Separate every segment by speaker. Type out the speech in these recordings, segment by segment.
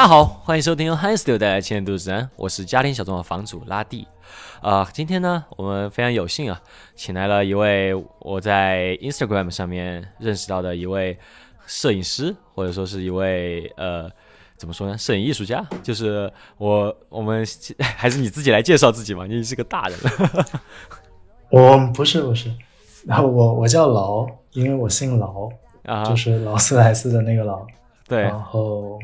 Speaker 1: 大家好，欢迎收听由 h i Studio 带来的《千年都市人》，我是家庭小众的房主拉蒂。啊、今天呢，我们非常有幸啊，请来了一位我在 Instagram 上面认识到的一位摄影师，或者说是一位呃，怎么说呢，摄影艺术家。就是我，我们还是你自己来介绍自己嘛，你是个大人 了。
Speaker 2: 我不是不是，然后我我叫劳，因为我姓劳，
Speaker 1: 啊，
Speaker 2: 就是劳斯莱斯的那个劳。
Speaker 1: 对
Speaker 2: 然后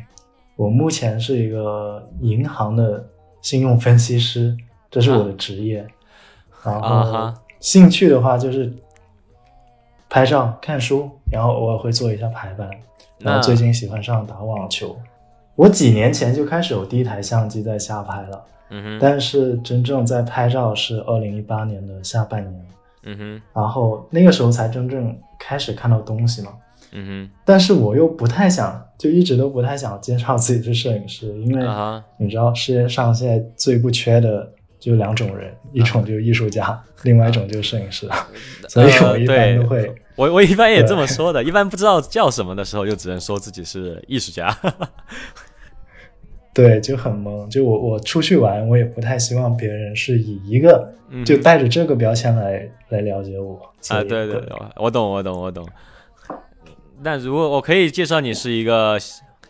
Speaker 2: 我目前是一个银行的信用分析师，这是我的职业。然后兴趣的话就是拍照、看书，然后偶尔会做一下排版。然后最近喜欢上打网球。我几年前就开始有第一台相机在瞎拍了，
Speaker 1: 嗯哼，
Speaker 2: 但是真正在拍照是二零一八年的下半年。
Speaker 1: 嗯哼，
Speaker 2: 然后那个时候才真正开始看到东西嘛。
Speaker 1: 嗯
Speaker 2: 但是我又不太想，就一直都不太想介绍自己是摄影师，因，为
Speaker 1: 啊，
Speaker 2: 你知道世界上现在最不缺的就两种人，一种就是艺术家，另外一种就是摄影师。所以我一般都会，
Speaker 1: 我我一般也这么说的，一般不知道叫什么的时候，就只能说自己是艺术家。
Speaker 2: 对，就很懵。就我我出去玩，我也不太希望别人是以一个
Speaker 1: 嗯
Speaker 2: 就带着这个标签来来了解我。
Speaker 1: 啊，对，对我懂，我懂，我懂。那如果我可以介绍你是一个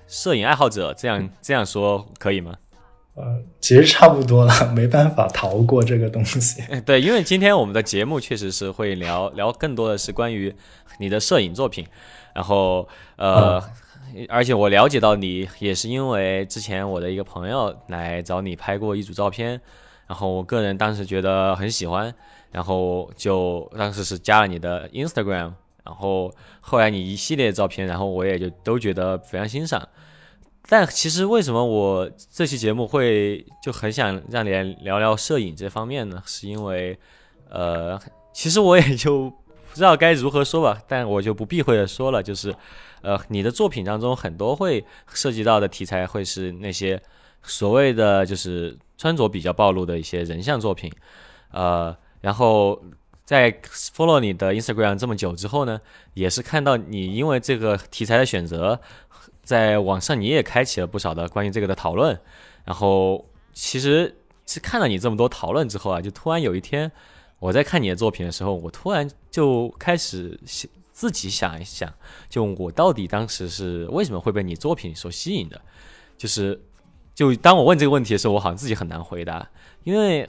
Speaker 1: 摄影爱好者，这样这样说可以吗？
Speaker 2: 呃，其实差不多了，没办法逃过这个东西。
Speaker 1: 对，因为今天我们的节目确实是会聊聊更多的是关于你的摄影作品，然后呃，而且我了解到你也是因为之前我的一个朋友来找你拍过一组照片，然后我个人当时觉得很喜欢，然后就当时是加了你的 Instagram，然后后来你一系列照片，然后我也就都觉得非常欣赏。但其实为什么我这期节目会就很想让你来聊聊摄影这方面呢？是因为，呃，其实我也就不知道该如何说吧，但我就不避讳的说了，就是，呃，你的作品当中很多会涉及到的题材会是那些所谓的就是穿着比较暴露的一些人像作品，呃，然后在 follow 你的 Instagram 这么久之后呢，也是看到你因为这个题材的选择，在网上你也开启了不少的关于这个的讨论，然后其实是看了你这么多讨论之后啊，就突然有一天我在看你的作品的时候，我突然就开始想自己想一想，就我到底当时是为什么会被你作品所吸引的，就是就当我问这个问题的时候，我好像自己很难回答，因为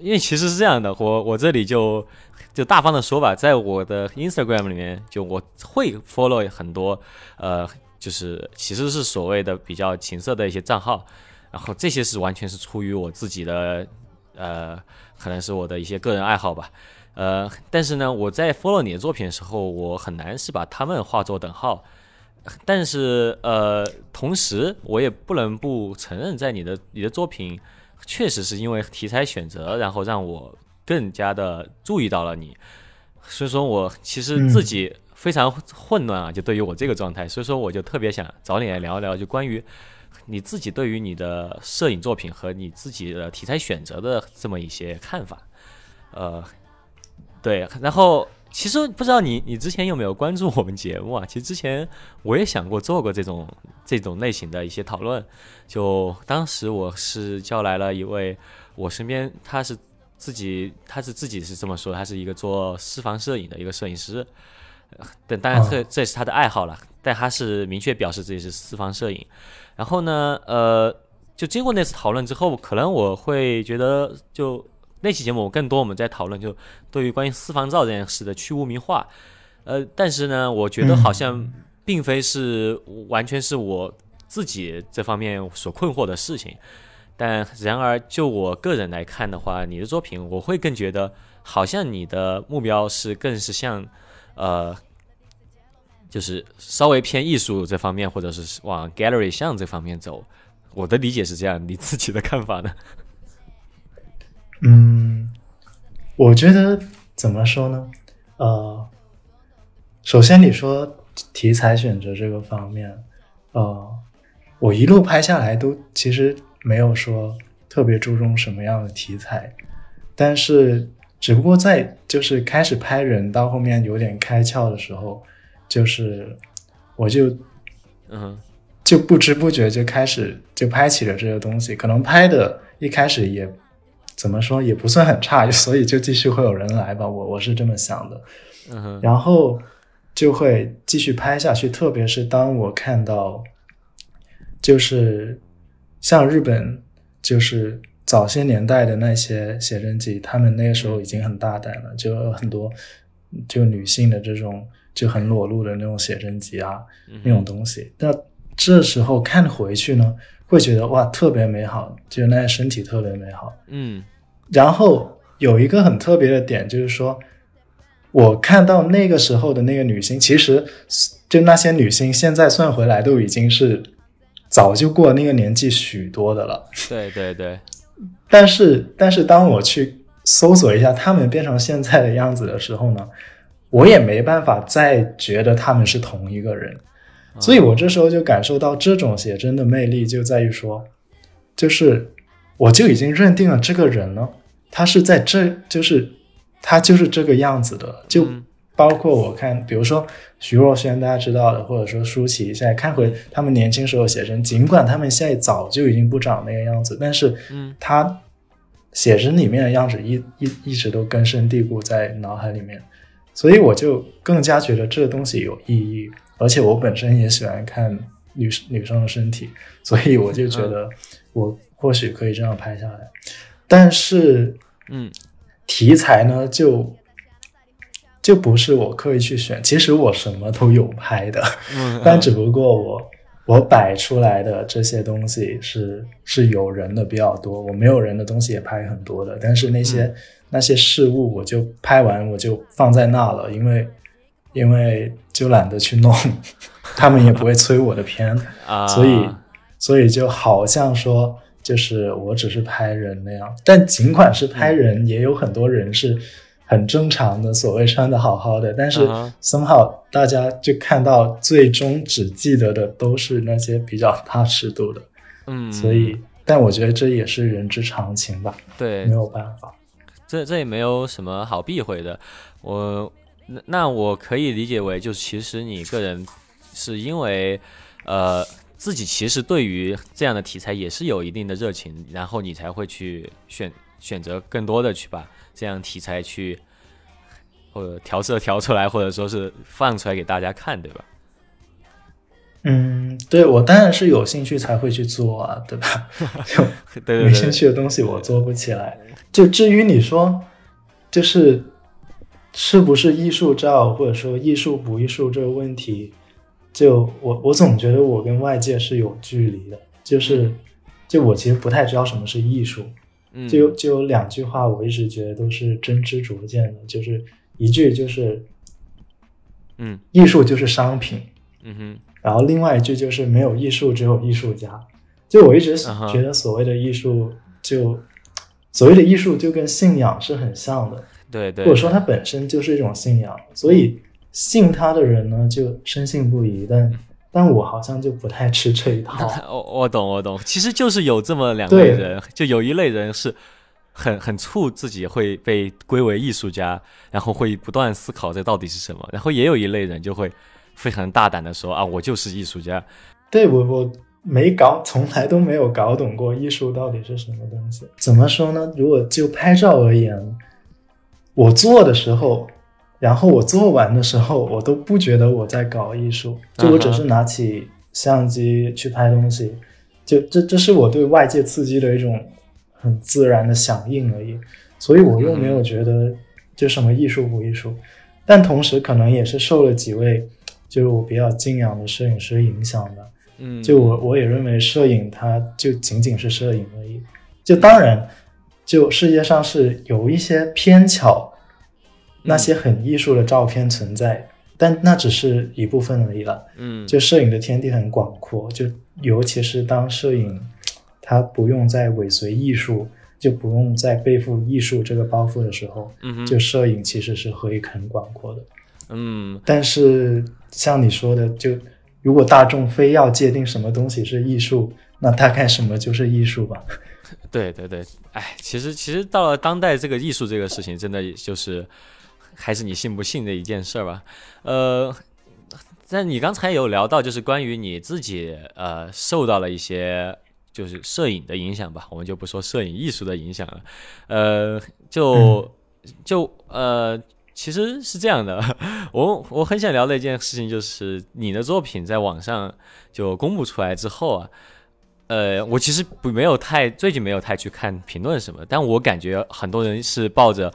Speaker 1: 因为其实是这样的，我我这里就就大方的说吧，在我的 Instagram 里面，就我会 follow 很多呃，就是其实是所谓的比较情色的一些账号，然后这些是完全是出于我自己的呃，可能是我的一些个人爱好吧。呃，但是呢，我在 follow 你的作品的时候，我很难是把他们画作等号。但是呃，同时我也不能不承认，在你的你的作品确实是因为题材选择，然后让我更加的注意到了你。所以说我其实自己非常混乱啊，就对于我这个状态，所以说我就特别想找你来聊一聊，就关于你自己对于你的摄影作品和你自己的题材选择的这么一些看法。呃，对，然后其实不知道你你之前有没有关注我们节目啊？其实之前我也想过做过这种这种类型的一些讨论，就当时我是叫来了一位我身边他是自己他是自己是这么说，他是一个做私房摄影的一个摄影师，呃但当然这这是他的爱好了，但他是明确表示自己是私房摄影。然后呢，呃，就经过那次讨论之后，可能我会觉得就。那期节目我更多我们在讨论就对于关于私房照这件事的去污名化，呃，但是呢，我觉得好像并非是完全是我自己这方面所困惑的事情，但然而就我个人来看的话，你的作品我会更觉得好像你的目标是更是像呃，就是稍微偏艺术这方面，或者是往 gallery 向这方面走。我的理解是这样，你自己的看法呢？
Speaker 2: 嗯，我觉得怎么说呢？呃，首先你说题材选择这个方面，呃，我一路拍下来都其实没有说特别注重什么样的题材，但是只不过在就是开始拍人到后面有点开窍的时候，就是我就
Speaker 1: 嗯
Speaker 2: 就不知不觉就开始就拍起了这个东西，可能拍的一开始也怎么说也不算很差，所以就继续会有人来吧，我我是这么想的。
Speaker 1: 嗯，
Speaker 2: 然后就会继续拍下去。特别是当我看到，就是像日本，就是早些年代的那些写真集，他们那个时候已经很大胆了，就有很多就女性的这种就很裸露的那种写真集啊，那种东西。那这时候看回去呢，会觉得哇，特别美好，就那些身体特别美好。
Speaker 1: 嗯
Speaker 2: 然后有一个很特别的点，就是说，我看到那个时候的那个女星，其实就那些女星，现在算回来都已经是早就过那个年纪许多的了。
Speaker 1: 对对对，
Speaker 2: 但是，但是当我去搜索一下她们变成现在的样子的时候呢，我也没办法再觉得她们是同一个人。所以我这时候就感受到这种写真的魅力，就在于说，就是我就已经认定了这个人呢，他是在这，就是他就是这个样子的，就
Speaker 1: 嗯。
Speaker 2: 包括我看，比如说徐若瑄，大家知道的，或者说舒淇，现在看回他们年轻时候写真，尽管他们现在早就已经不长那个样子，但是
Speaker 1: 嗯。
Speaker 2: 他写真里面的样子一一一直都根深蒂固在脑海里面，所以我就更加觉得这个东西有意义，而且我本身也喜欢看女女生的身体，所以我就觉得我或许可以这样拍下来，但是
Speaker 1: 嗯。
Speaker 2: 题材呢就就不是我刻意去选，其实我什么都有拍的，
Speaker 1: 嗯，
Speaker 2: 但只不过我我摆出来的这些东西是是有人的比较多，我没有人的东西也拍很多的，但是那些、
Speaker 1: 嗯。
Speaker 2: 那些事物我就拍完我就放在那了，因为因为就懒得去弄，他们也不会催我的片，
Speaker 1: 啊，
Speaker 2: 所以所以就好像说就是我只是拍人那样，但尽管是拍人，也有很多人是很正常的，所谓穿的好好的，但是 somehow 大家就看到最终只记得的都是那些比较大尺度的，
Speaker 1: 嗯，
Speaker 2: 所以但我觉得这也是人之常情吧，
Speaker 1: 对。
Speaker 2: 没有办法。
Speaker 1: 这这也没有什么好避讳的。我那那我可以理解为，就是其实你个人是因为呃自己其实对于这样的题材也是有一定的热情，然后你才会去选选择更多的去把这样题材去或者调色调出来，或者说是放出来给大家看，对吧？
Speaker 2: 嗯，对我当然是有兴趣才会去做啊，对吧？就
Speaker 1: 对对对，
Speaker 2: 没兴趣的东西我做不起来。就至于你说，就是是不是艺术照，或者说艺术不艺术这个问题，就我我总觉得我跟外界是有距离的。就是就我其实不太知道什么是艺术，
Speaker 1: 嗯，
Speaker 2: 就就有两句话我一直觉得都是真知灼见的，就是一句就是
Speaker 1: 嗯
Speaker 2: 艺术就是商品，
Speaker 1: 嗯哼。
Speaker 2: 然后另外一句就是没有艺术，只有艺术家。就我一直觉得所谓的艺术就，所谓的艺术就跟信仰是很像的，
Speaker 1: 对对，
Speaker 2: 或者说他本身就是一种信仰。所以信他的人呢，就深信不疑。但但我好像就不太吃这一套。
Speaker 1: 我我懂我懂，其实就是有这么两类人，就有一类人是很很怵自己会被归为艺术家，然后会不断思考这到底是什么，然后也有一类人就会非常大胆的说啊，我就是艺术家。
Speaker 2: 对我我没搞，从来都没有搞懂过艺术到底是什么东西。怎么说呢？如果就拍照而言，我做的时候，然后我做完的时候，我都不觉得我在搞艺术，就我只是拿起相机去拍东西，就这这是我对外界刺激的一种很自然的响应而已。所以我又没有觉得就什么艺术不艺术，但同时可能也是受了几位就是我比较敬仰的摄影师影响的。
Speaker 1: 嗯，
Speaker 2: 就我我也认为摄影它就仅仅是摄影而已。就当然，就世界上是有一些偏巧，那些很艺术的照片存在，但那只是一部分而已了。
Speaker 1: 嗯
Speaker 2: 就摄影的天地很广阔，就尤其是当摄影它不用再尾随艺术，就不用再背负艺术这个包袱的时候，
Speaker 1: 嗯
Speaker 2: 就摄影其实是可以很广阔的。
Speaker 1: 嗯
Speaker 2: 但是像你说的，就如果大众非要界定什么东西是艺术，那大概什么就是艺术吧。
Speaker 1: 对对对，哎，其实其实到了当代，这个艺术这个事情，真的就是还是你信不信的一件事儿吧。呃，但你刚才有聊到，就是关于你自己呃受到了一些就是摄影的影响吧，我们就不说摄影艺术的影响了，呃，就就呃。其实是这样的，我我很想聊的一件事情就是你的作品在网上就公布出来之后啊，呃，我其实不没有太最近没有太去看评论什么，但我感觉很多人是抱着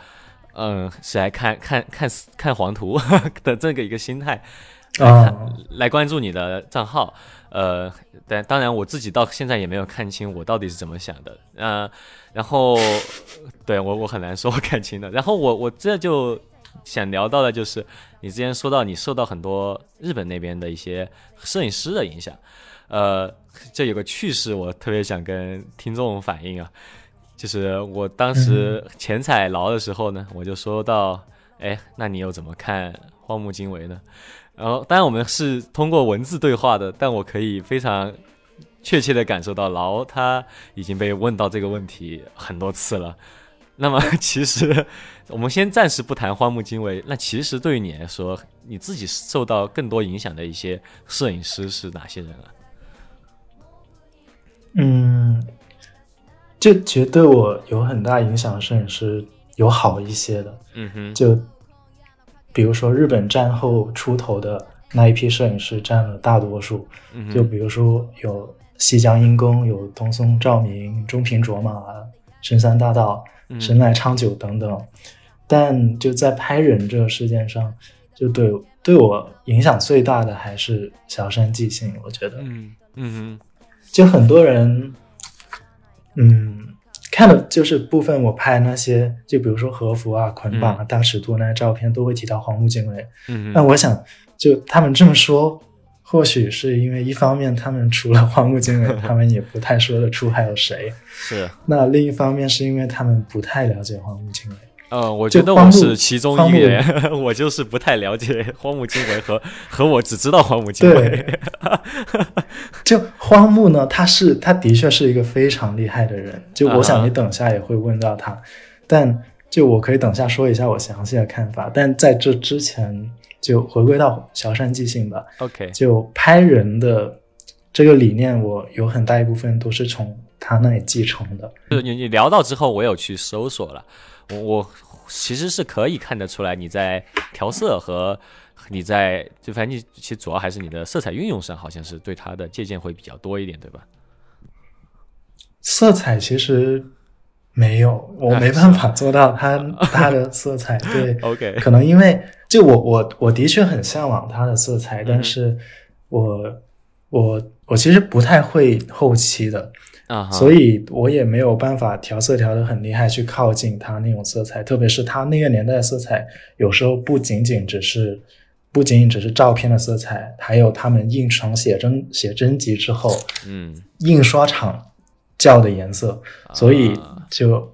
Speaker 1: 嗯是来看看看看黄图 的这个一个心态来来关注你的账号，呃，但当然我自己到现在也没有看清我到底是怎么想的，呃，然后对我我很难说看清的，然后我我这就。想聊到的就是你之前说到你受到很多日本那边的一些摄影师的影响，呃，这有个趣事我特别想跟听众反映啊，就是我当时前彩劳的时候呢，我就说到，哎，那你又怎么看荒木经惟呢？然后当然我们是通过文字对话的，但我可以非常确切的感受到劳他已经被问到这个问题很多次了。那么 其实，我们先暂时不谈荒木经惟。那其实对于你来说，你自己受到更多影响的一些摄影师是哪些人啊？
Speaker 2: 嗯，就其实对我有很大影响的摄影师有好一些的。
Speaker 1: 嗯哼，
Speaker 2: 就比如说日本战后出头的那一批摄影师占了大多数。
Speaker 1: 嗯
Speaker 2: 就比如说有西江英公，有东松照明、中平卓马、深山大道。神奈昌久等等，但就在拍人这个事件上，就对对我影响最大的还是小山纪信。我觉得，
Speaker 1: 嗯嗯
Speaker 2: 就很多人，嗯，看的就是部分我拍那些，就比如说和服啊、捆绑啊、大尺度那些照片，都会提到荒木经惟。
Speaker 1: 嗯，
Speaker 2: 那我想，就他们这么说。或许是因为一方面，他们除了荒木经惟，他们也不太说得出还有谁。
Speaker 1: 是。
Speaker 2: 那另一方面，是因为他们不太了解荒木经惟。
Speaker 1: 嗯，我觉得我是其中一员，我就是不太了解荒木经惟和 和我只知道荒木经
Speaker 2: 惟。就荒木呢，他是他的确是一个非常厉害的人。就我想你等下也会问到他，但就我可以等下说一下我详细的看法。但在这之前。就回归到小山即兴吧。
Speaker 1: OK，
Speaker 2: 就拍人的这个理念，我有很大一部分都是从他那里继承的。
Speaker 1: 就是你你聊到之后，我有去搜索了，我我其实是可以看得出来你在调色和你在就反正你其实主要还是你的色彩运用上，好像是对它的借鉴会比较多一点，对吧？
Speaker 2: 色彩其实。没有，我没办法做到他他 的色彩。对，
Speaker 1: OK，
Speaker 2: 可能因为就我我我的确很向往它的色彩，但是我我我其实不太会后期的
Speaker 1: 啊，
Speaker 2: 所以我也没有办法调色调的很厉害去靠近他那种色彩。特别是他那个年代的色彩，有时候不仅仅只是不仅仅只是照片的色彩，还有他们印成写真写真集之后，
Speaker 1: 嗯，
Speaker 2: 印刷厂叫的颜色，所以。就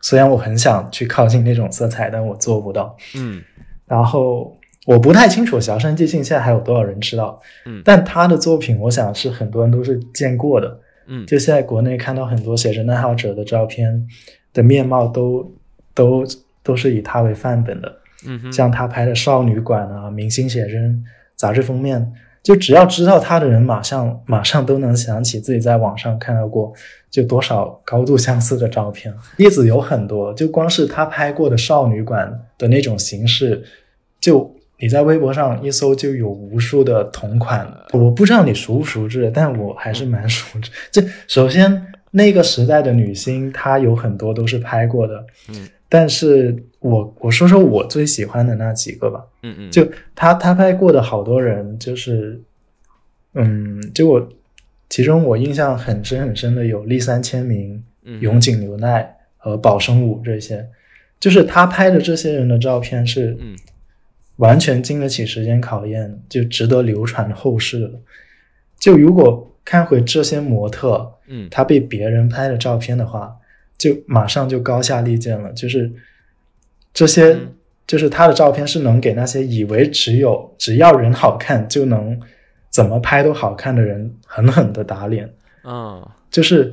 Speaker 2: 虽然我很想去靠近那种色彩，但我做不到。
Speaker 1: 嗯，
Speaker 2: 然后我不太清楚小山纪信现在还有多少人知道。
Speaker 1: 嗯，
Speaker 2: 但他的作品，我想是很多人都是见过的。
Speaker 1: 嗯，
Speaker 2: 就现在国内看到很多写真爱好者的照片的面貌，都都都是以他为范本的。
Speaker 1: 嗯，
Speaker 2: 像他拍的少女馆啊、明星写真杂志封面，就只要知道他的人，马上马上都能想起自己在网上看到过。就多少高度相似的照片，例子有很多。就光是他拍过的少女馆的那种形式，就你在微博上一搜，就有无数的同款。我不知道你熟不熟知，但我还是蛮熟知。这首先那个时代的女星，她有很多都是拍过的。
Speaker 1: 嗯，
Speaker 2: 但是我我说说我最喜欢的那几个吧。
Speaker 1: 嗯嗯，
Speaker 2: 就她她拍过的好多人，就是嗯，就我。其中我印象很深很深的有立三千明、永井牛奈和保生武这些，就是她拍的这些人的照片是，完全经得起时间考验，就值得流传后世了。就如果看回这些模特，
Speaker 1: 嗯，
Speaker 2: 他被别人拍的照片的话，就马上就高下立见了。就是这些，就是他的照片是能给那些以为只有只要人好看就能。怎么拍都好看的人，狠狠的打脸。
Speaker 1: 嗯，
Speaker 2: 就是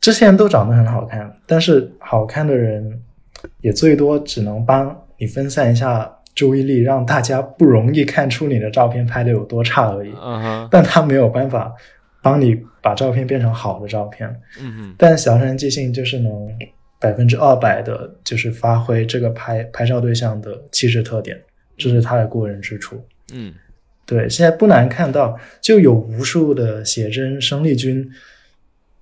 Speaker 2: 这些人都长得很好看，但是好看的人也最多只能帮你分散一下注意力，让大家不容易看出你的照片拍的有多差而已。但他没有办法帮你把照片变成好的照片。
Speaker 1: 嗯哼，
Speaker 2: 但小山即兴就是能百分之二百的，就是发挥这个拍拍照对象的气质特点，这是他的过人之处。
Speaker 1: 嗯
Speaker 2: 对，现在不难看到，就有无数的写真生力军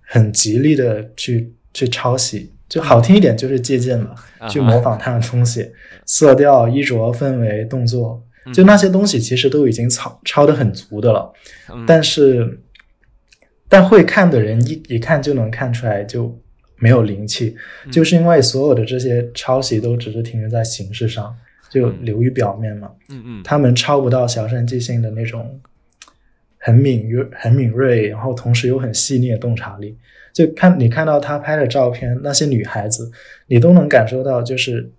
Speaker 2: 很极力的去去抄袭，就好听一点就是借鉴吧，
Speaker 1: 啊哈
Speaker 2: 去模仿他的东西，色调、衣着、氛围、动作，
Speaker 1: 嗯。
Speaker 2: 就那些东西其实都已经抄抄的很足的了，
Speaker 1: 嗯。
Speaker 2: 但是但会看的人一一看就能看出来就没有灵气，
Speaker 1: 嗯。
Speaker 2: 就是因为所有的这些抄袭都只是停留在形式上，就流于表面嘛。
Speaker 1: 嗯嗯。
Speaker 2: 他们抄不到小山即兴的那种很敏锐、很敏锐，然后同时又很细腻的洞察力。就看你看到他拍的照片，那些女孩子，你都能感受到，就是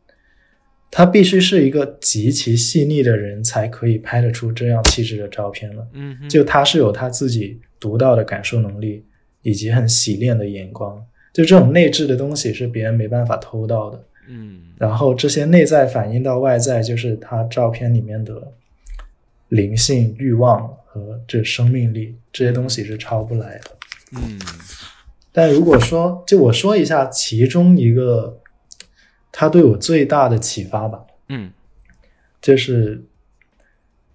Speaker 2: 他必须是一个极其细腻的人，才可以拍得出这样气质的照片了。
Speaker 1: 嗯，
Speaker 2: 就他是有他自己独到的感受能力，以及很洗练的眼光。就这种内置的东西是别人没办法偷到的。
Speaker 1: 嗯
Speaker 2: 然后这些内在反映到外在，就是他照片里面的灵性、欲望和这生命力，这些东西是抄不来的。
Speaker 1: 嗯
Speaker 2: 但如果说，就我说一下其中一个他对我最大的启发吧，
Speaker 1: 嗯。
Speaker 2: 就是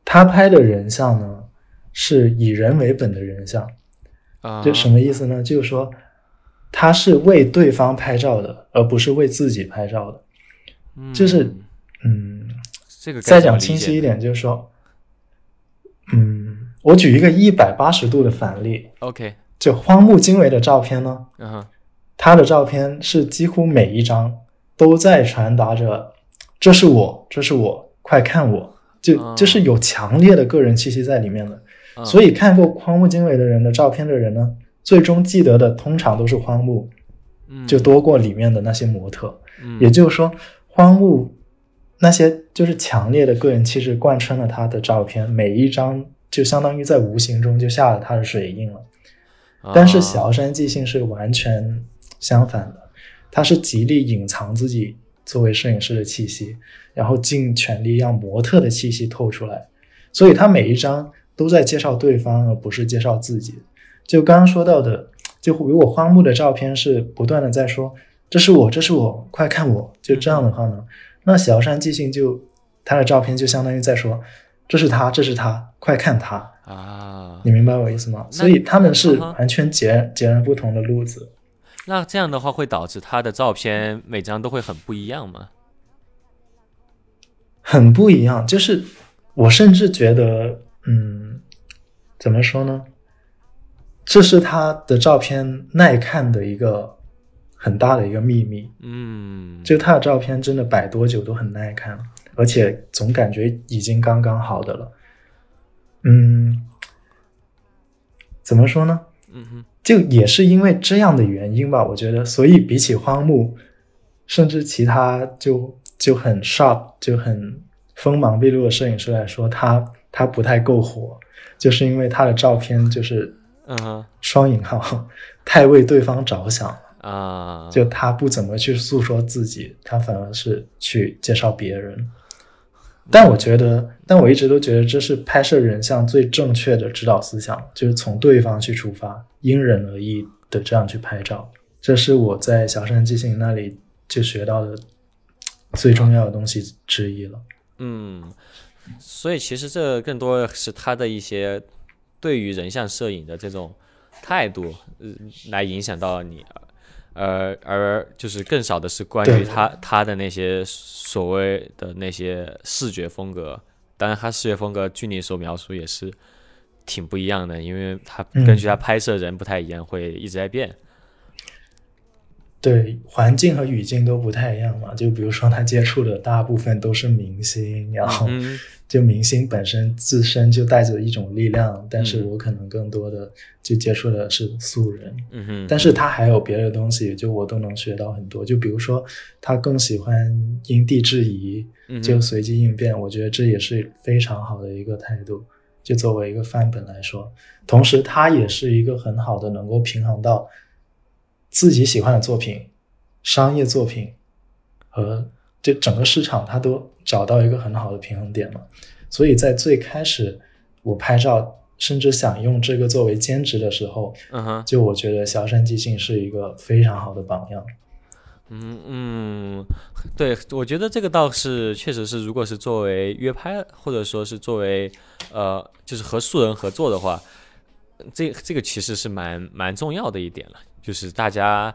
Speaker 2: 他拍的人像呢是以人为本的人像，
Speaker 1: 啊，
Speaker 2: 这什么意思呢？就是说他是为对方拍照的，而不是为自己拍照的。
Speaker 1: 嗯。
Speaker 2: 就是。嗯，
Speaker 1: 这个
Speaker 2: 再讲清晰一点，就是说，嗯，我举一个一百八十度的反例
Speaker 1: ，，OK，
Speaker 2: 就荒木经惟的照片呢，
Speaker 1: 嗯，
Speaker 2: 他的照片是几乎每一张都在传达着“这是我，这是我，快看我”，就
Speaker 1: 哦
Speaker 2: 就是有强烈的个人气息在里面的。
Speaker 1: 嗯
Speaker 2: 所以看过荒木经惟的人的照片的人呢，最终记得的通常都是荒木，
Speaker 1: 嗯。
Speaker 2: 就多过里面的那些模特。
Speaker 1: 嗯。
Speaker 2: 也就是说，荒木那些就是强烈的个人气质贯穿了他的照片，每一张就相当于在无形中就下了他的水印了。但是
Speaker 1: 啊
Speaker 2: 小山即兴是完全相反的，他是极力隐藏自己作为摄影师的气息，然后尽全力让模特的气息透出来，所以他每一张都在介绍对方，而不是介绍自己。就刚刚说到的，就如果荒木的照片是不断的在说“这是我，这是我，快看我”，就这样的话呢，那小山即兴就他的照片就相当于在说“这是他，这是他，快看他”。
Speaker 1: 啊
Speaker 2: 你，明白我意思吗？所以他们是完全截截然不同的路子。
Speaker 1: 那这样的话会导致他的照片每张都会很不一样吗？
Speaker 2: 很不一样。就是我甚至觉得，嗯，怎么说呢？这是他的照片耐看的一个很大的一个秘密。
Speaker 1: 嗯，
Speaker 2: 就他的照片真的摆多久都很耐看，而且总感觉已经刚刚好的了。嗯，怎么说呢？
Speaker 1: 嗯哼，
Speaker 2: 就也是因为这样的原因吧，我觉得，所以比起荒木，甚至其他就就很 sharp 就很锋芒毕露的摄影师来说，他他不太够火，就是因为他的照片就是
Speaker 1: 嗯，
Speaker 2: 双引号 太为对方着想了，
Speaker 1: 啊，
Speaker 2: 就他不怎么去诉说自己，他反而是去介绍别人。但我觉得，但我一直都觉得这是拍摄人像最正确的指导思想，就是从对方去出发，因人而异的这样去拍照。这是我在小山即兴那里就学到的最重要的东西之一了。
Speaker 1: 嗯，所以其实这更多是他的一些对于人像摄影的这种态度，呃，来影响到你，呃，而就是更少的是关于他他的那些所谓的那些视觉风格。当然，他视觉风格据你所描述也是挺不一样的，因为他
Speaker 2: 嗯
Speaker 1: 根据他拍摄人不太一样，会一直在变。
Speaker 2: 对，环境和语境都不太一样嘛。就比如说他接触的大部分都是明星，然后
Speaker 1: 嗯
Speaker 2: 就明星本身自身就带着一种力量，但是
Speaker 1: 嗯
Speaker 2: 我可能更多的就接触的是素人。
Speaker 1: 嗯哼，
Speaker 2: 但是他还有别的东西，就我都能学到很多。就比如说，他更喜欢因地制宜，就随机应变。我觉得这也是非常好的一个态度。就作为一个范本来说，同时他也是一个很好的能够平衡到自己喜欢的作品、商业作品和这整个市场，它都找到一个很好的平衡点嘛。所以在最开始我拍照，甚至想用这个作为兼职的时候，
Speaker 1: 嗯哼，
Speaker 2: 就我觉得萧山即兴是一个非常好的榜样。
Speaker 1: 嗯嗯，对，我觉得这个倒是确实是，如果是作为约拍，或者说是作为呃，就是和素人合作的话，这这个其实是蛮蛮重要的一点了，就是大家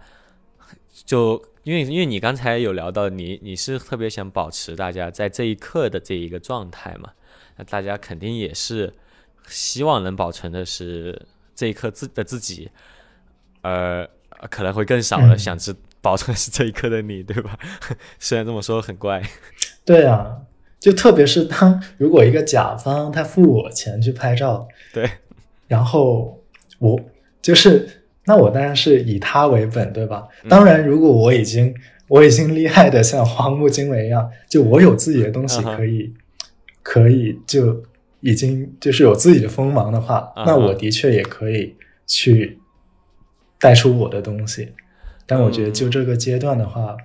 Speaker 1: 就因为因为你刚才有聊到你你是特别想保持大家在这一刻的这一个状态嘛，那大家肯定也是希望能保存的是这一刻自的自己，而可能会更少了想知。保存是这一刻的你，对吧？虽然这么说很怪。
Speaker 2: 对啊，就特别是当如果一个甲方他付我钱去拍照，
Speaker 1: 对，
Speaker 2: 然后我就是那我当然是以他为本，对吧？当然，如果我已经我已经厉害的像荒木经惟一样，就我有自己的东西可以可以就已经就是有自己的锋芒的话，那我的确也可以去带出我的东西。但我觉得，就这个阶段的话，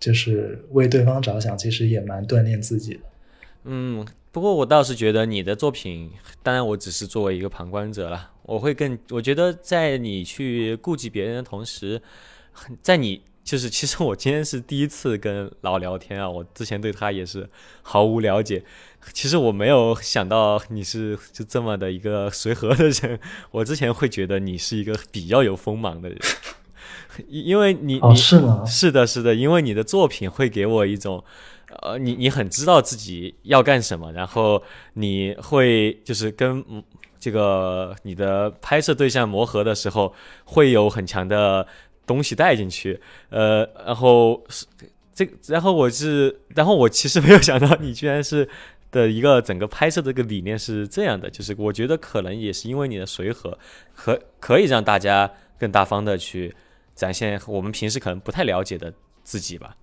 Speaker 2: 就是为对方着想，其实也蛮锻炼自己的。
Speaker 1: 嗯，不过我倒是觉得你的作品，当然我只是作为一个旁观者了。我会更，我觉得在你去顾及别人的同时，在你就是，其实我今天是第一次跟老聊天啊，我之前对他也是毫无了解。其实我没有想到你是就这么的一个随和的人，我之前会觉得你是一个比较有锋芒的人。因因为你你
Speaker 2: 是吗？
Speaker 1: 是的，是的，因为你的作品会给我一种，呃，你你很知道自己要干什么，然后你会就是跟这个你的拍摄对象磨合的时候，会有很强的东西带进去，呃，然后这，然后我是，然后我其实没有想到你居然是的一个整个拍摄这个理念是这样的，就是我觉得可能也是因为你的随和，可可以让大家更大方的去。展现我们平时可能不太了解的自己吧。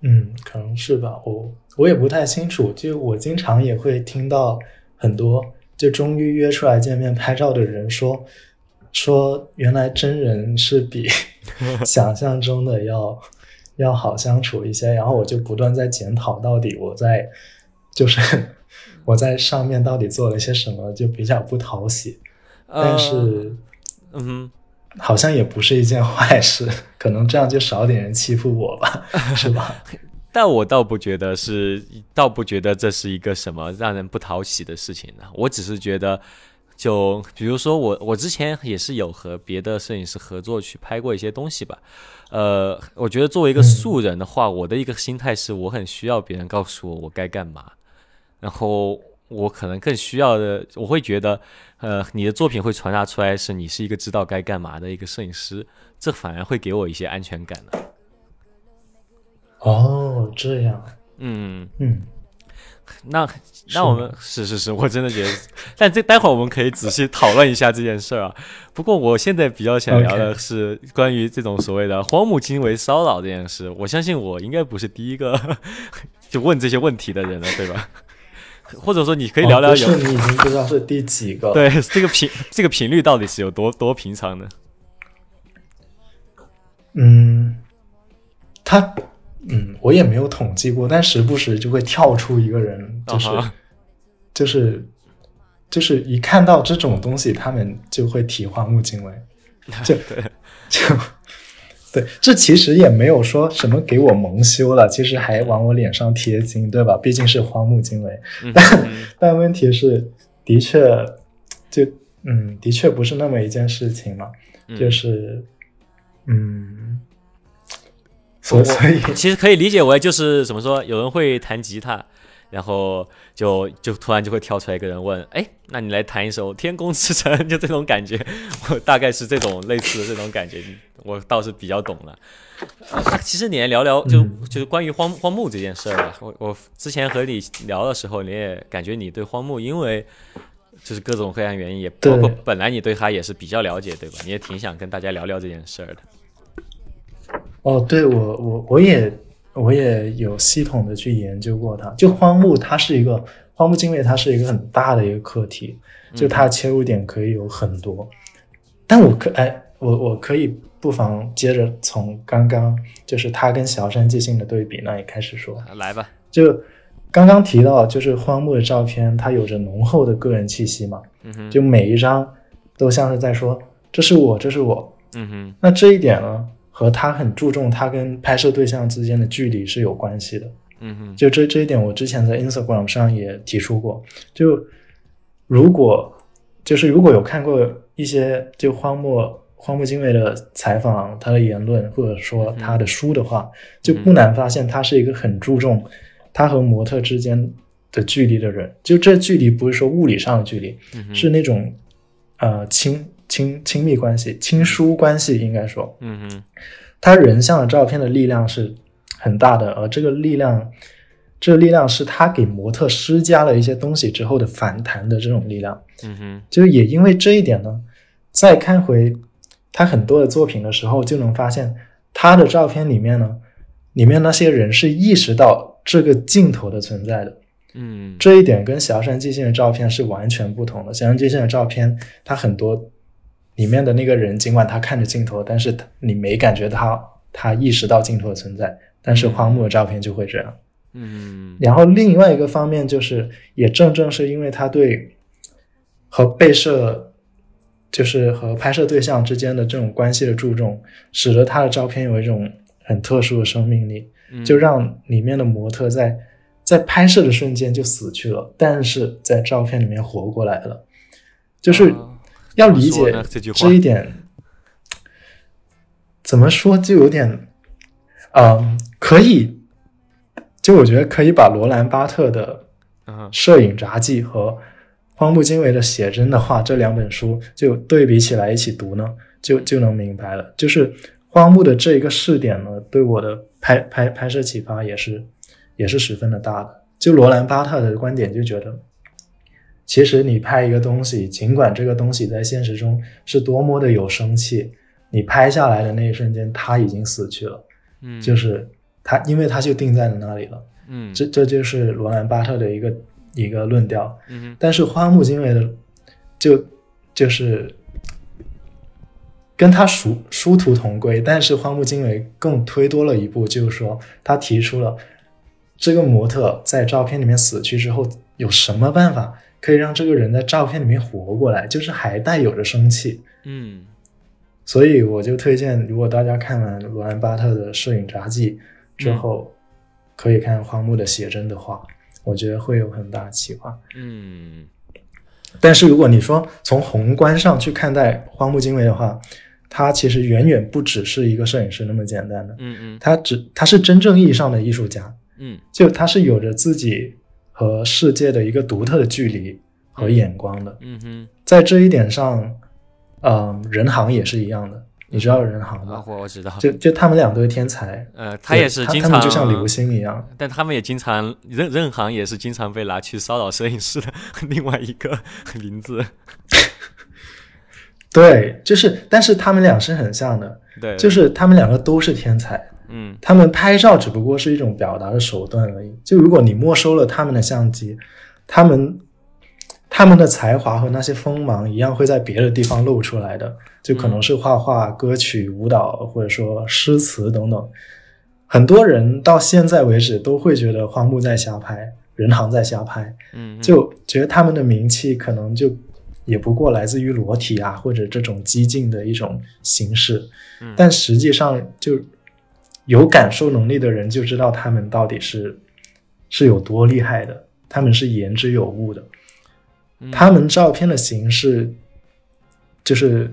Speaker 2: 嗯，可能是吧。我我也不太清楚。就我经常也会听到很多，就终于约出来见面拍照的人说，说原来真人是比 想象中的要要好相处一些。然后我就不断在检讨，到底我在就是 我在上面到底做了些什么，就比较不讨喜。但是，
Speaker 1: 嗯。
Speaker 2: 好像也不是一件坏事，可能这样就少点人欺负我吧，是吧？
Speaker 1: 但我倒不觉得是，倒不觉得这是一个什么让人不讨喜的事情呢。我只是觉得，就比如说我，我之前也是有和别的摄影师合作去拍过一些东西吧。呃，我觉得作为一个素人的话，我的一个心态是我很需要别人告诉我我该干嘛，然后。我可能更需要的，我会觉得，呃，你的作品会传达出来是你是一个知道该干嘛的一个摄影师，这反而会给我一些安全感的。
Speaker 2: 哦，这样，
Speaker 1: 嗯
Speaker 2: 嗯，
Speaker 1: 那那我们是是是，我真的觉得，但这待会儿我们可以仔细讨论一下这件事儿啊。不过我现在比较想聊的是关于这种所谓的荒木经惟骚扰这件事。我相信我应该不是第一个 就问这些问题的人了，对吧？或者说，你可以聊聊，有
Speaker 2: 你已经不知道是第几个？
Speaker 1: 对，这个频这个频率到底是有多多平常呢？
Speaker 2: 嗯，他嗯，我也没有统计过，但时不时就会跳出一个人，就是就是就是一看到这种东西，他们就会提荒木经惟，就就。对，这其实也没有说什么给我蒙羞了，其实还往我脸上贴金，对吧？毕竟是荒木经惟，但但问题是，的确，就嗯，的确不是那么一件事情嘛，就是嗯，所以
Speaker 1: 其实可以理解为就是怎么说，有人会弹吉他。然后就就突然就会跳出来一个人问，哎，那你来弹一首《天空之城》，就这种感觉，我大概是这种类似的这种感觉，我倒是比较懂了。其实你来聊聊，就就是关于荒荒木这件事儿吧。我我之前和你聊的时候，你也感觉你对荒木，因为就是各种各样原因，也包括本来你对他也是比较了解，对吧？你也挺想跟大家聊聊这件事儿的。
Speaker 2: 哦，对我我我也。我也有系统的去研究过它。就荒木，它是一个荒木经惟，它是一个很大的一个课题，就它切入点可以有很多。但我可哎，我我可以不妨接着从刚刚就是他跟小山即兴的对比那里开始说。
Speaker 1: 来吧，
Speaker 2: 就刚刚提到，就是荒木的照片，它有着浓厚的个人气息嘛，
Speaker 1: 嗯，
Speaker 2: 就每一张都像是在说这是我，这是我。
Speaker 1: 嗯哼，
Speaker 2: 那这一点呢，和他很注重他跟拍摄对象之间的距离是有关系的。
Speaker 1: 嗯哼，
Speaker 2: 就这这一点，我之前在 Instagram 上也提出过。就如果就是如果有看过一些就荒漠荒木经惟的采访，他的言论或者说他的书的话，就不难发现他是一个很注重他和模特之间的距离的人。就这距离不是说物理上的距离，
Speaker 1: 嗯，
Speaker 2: 是那种呃亲亲亲密关系、亲疏关系，应该说。
Speaker 1: 嗯哼，
Speaker 2: 他人像的照片的力量是很大的，而这个力量，这个力量是他给模特施加了一些东西之后的反弹的这种力量。
Speaker 1: 嗯哼，
Speaker 2: 就是也因为这一点呢，再看回他很多的作品的时候，就能发现他的照片里面呢，里面那些人是意识到这个镜头的存在的。
Speaker 1: 嗯，
Speaker 2: 这一点跟小山即兴的照片是完全不同的。小山即兴的照片，他很多里面的那个人，尽管他看着镜头，但是你没感觉他他意识到镜头的存在。但是荒木的照片就会这样。
Speaker 1: 嗯
Speaker 2: 然后另外一个方面就是，也正正是因为他对和被摄，就是和拍摄对象之间的这种关系的注重，使得他的照片有一种很特殊的生命力。
Speaker 1: 嗯，
Speaker 2: 就让里面的模特在在拍摄的瞬间就死去了，但是在照片里面活过来了。就是
Speaker 1: 啊
Speaker 2: 要理解
Speaker 1: 这
Speaker 2: 一点，怎么说就有点，嗯，可以，就我觉得可以把罗兰巴特的摄影札记》和荒木经惟的《写真的话》这两本书就对比起来一起读呢，就就能明白了。就是荒木的这一个试点呢，对我的拍拍拍摄启发也是也是十分的大的。就罗兰巴特的观点就觉得，其实你拍一个东西，尽管这个东西在现实中是多么的有生气，你拍下来的那一瞬间，它已经死去了，
Speaker 1: 嗯，
Speaker 2: 就是它，因为它就定在了那里了。
Speaker 1: 嗯
Speaker 2: 这这就是罗兰巴特的一个一个论调。
Speaker 1: 嗯
Speaker 2: 但是花木经惟的就就是跟他殊殊途同归，但是花木经惟更推多了一步，就是说他提出了这个模特在照片里面死去之后，有什么办法可以让这个人在照片里面活过来，就是还带有着生气。
Speaker 1: 嗯。
Speaker 2: 所以我就推荐，如果大家看完罗兰巴特的《摄影札记》之后，可以看荒木的写真的话，我觉得会有很大的启发。
Speaker 1: 嗯。
Speaker 2: 但是如果你说从宏观上去看待荒木经惟的话，他其实远远不只是一个摄影师那么简单的，
Speaker 1: 嗯嗯。
Speaker 2: 他只他是真正意义上的艺术家，
Speaker 1: 嗯。
Speaker 2: 就他是有着自己和世界的一个独特的距离和眼光的。
Speaker 1: 嗯哼，
Speaker 2: 在这一点上，嗯、人行也是一样的，你知道人行
Speaker 1: 啊，
Speaker 2: 吧？
Speaker 1: 我我知道，
Speaker 2: 就就他们俩都是天才，
Speaker 1: 呃，他也是
Speaker 2: 他
Speaker 1: 经常，
Speaker 2: 他们就像流星一样。
Speaker 1: 但他们也经常任任行也是经常被拿去骚扰摄影师的 另外一个名字。
Speaker 2: 对，就是，但是他们俩是很像的，
Speaker 1: 对，
Speaker 2: 就是他们两个都是天才。
Speaker 1: 嗯。
Speaker 2: 他们拍照只不过是一种表达的手段而已。就如果你没收了他们的相机，他们他们的才华和那些锋芒一样会在别的地方露出来的，就可能是画画、歌曲、舞蹈，或者说诗词等等。很多人到现在为止都会觉得荒木在瞎拍，人行在瞎拍，
Speaker 1: 嗯，
Speaker 2: 就觉得他们的名气可能就也不过来自于裸体啊，或者这种激进的一种形式。
Speaker 1: 嗯。
Speaker 2: 但实际上，就有感受能力的人就知道他们到底是是有多厉害的，他们是言之有物的。
Speaker 1: 嗯
Speaker 2: 他们照片的形式就是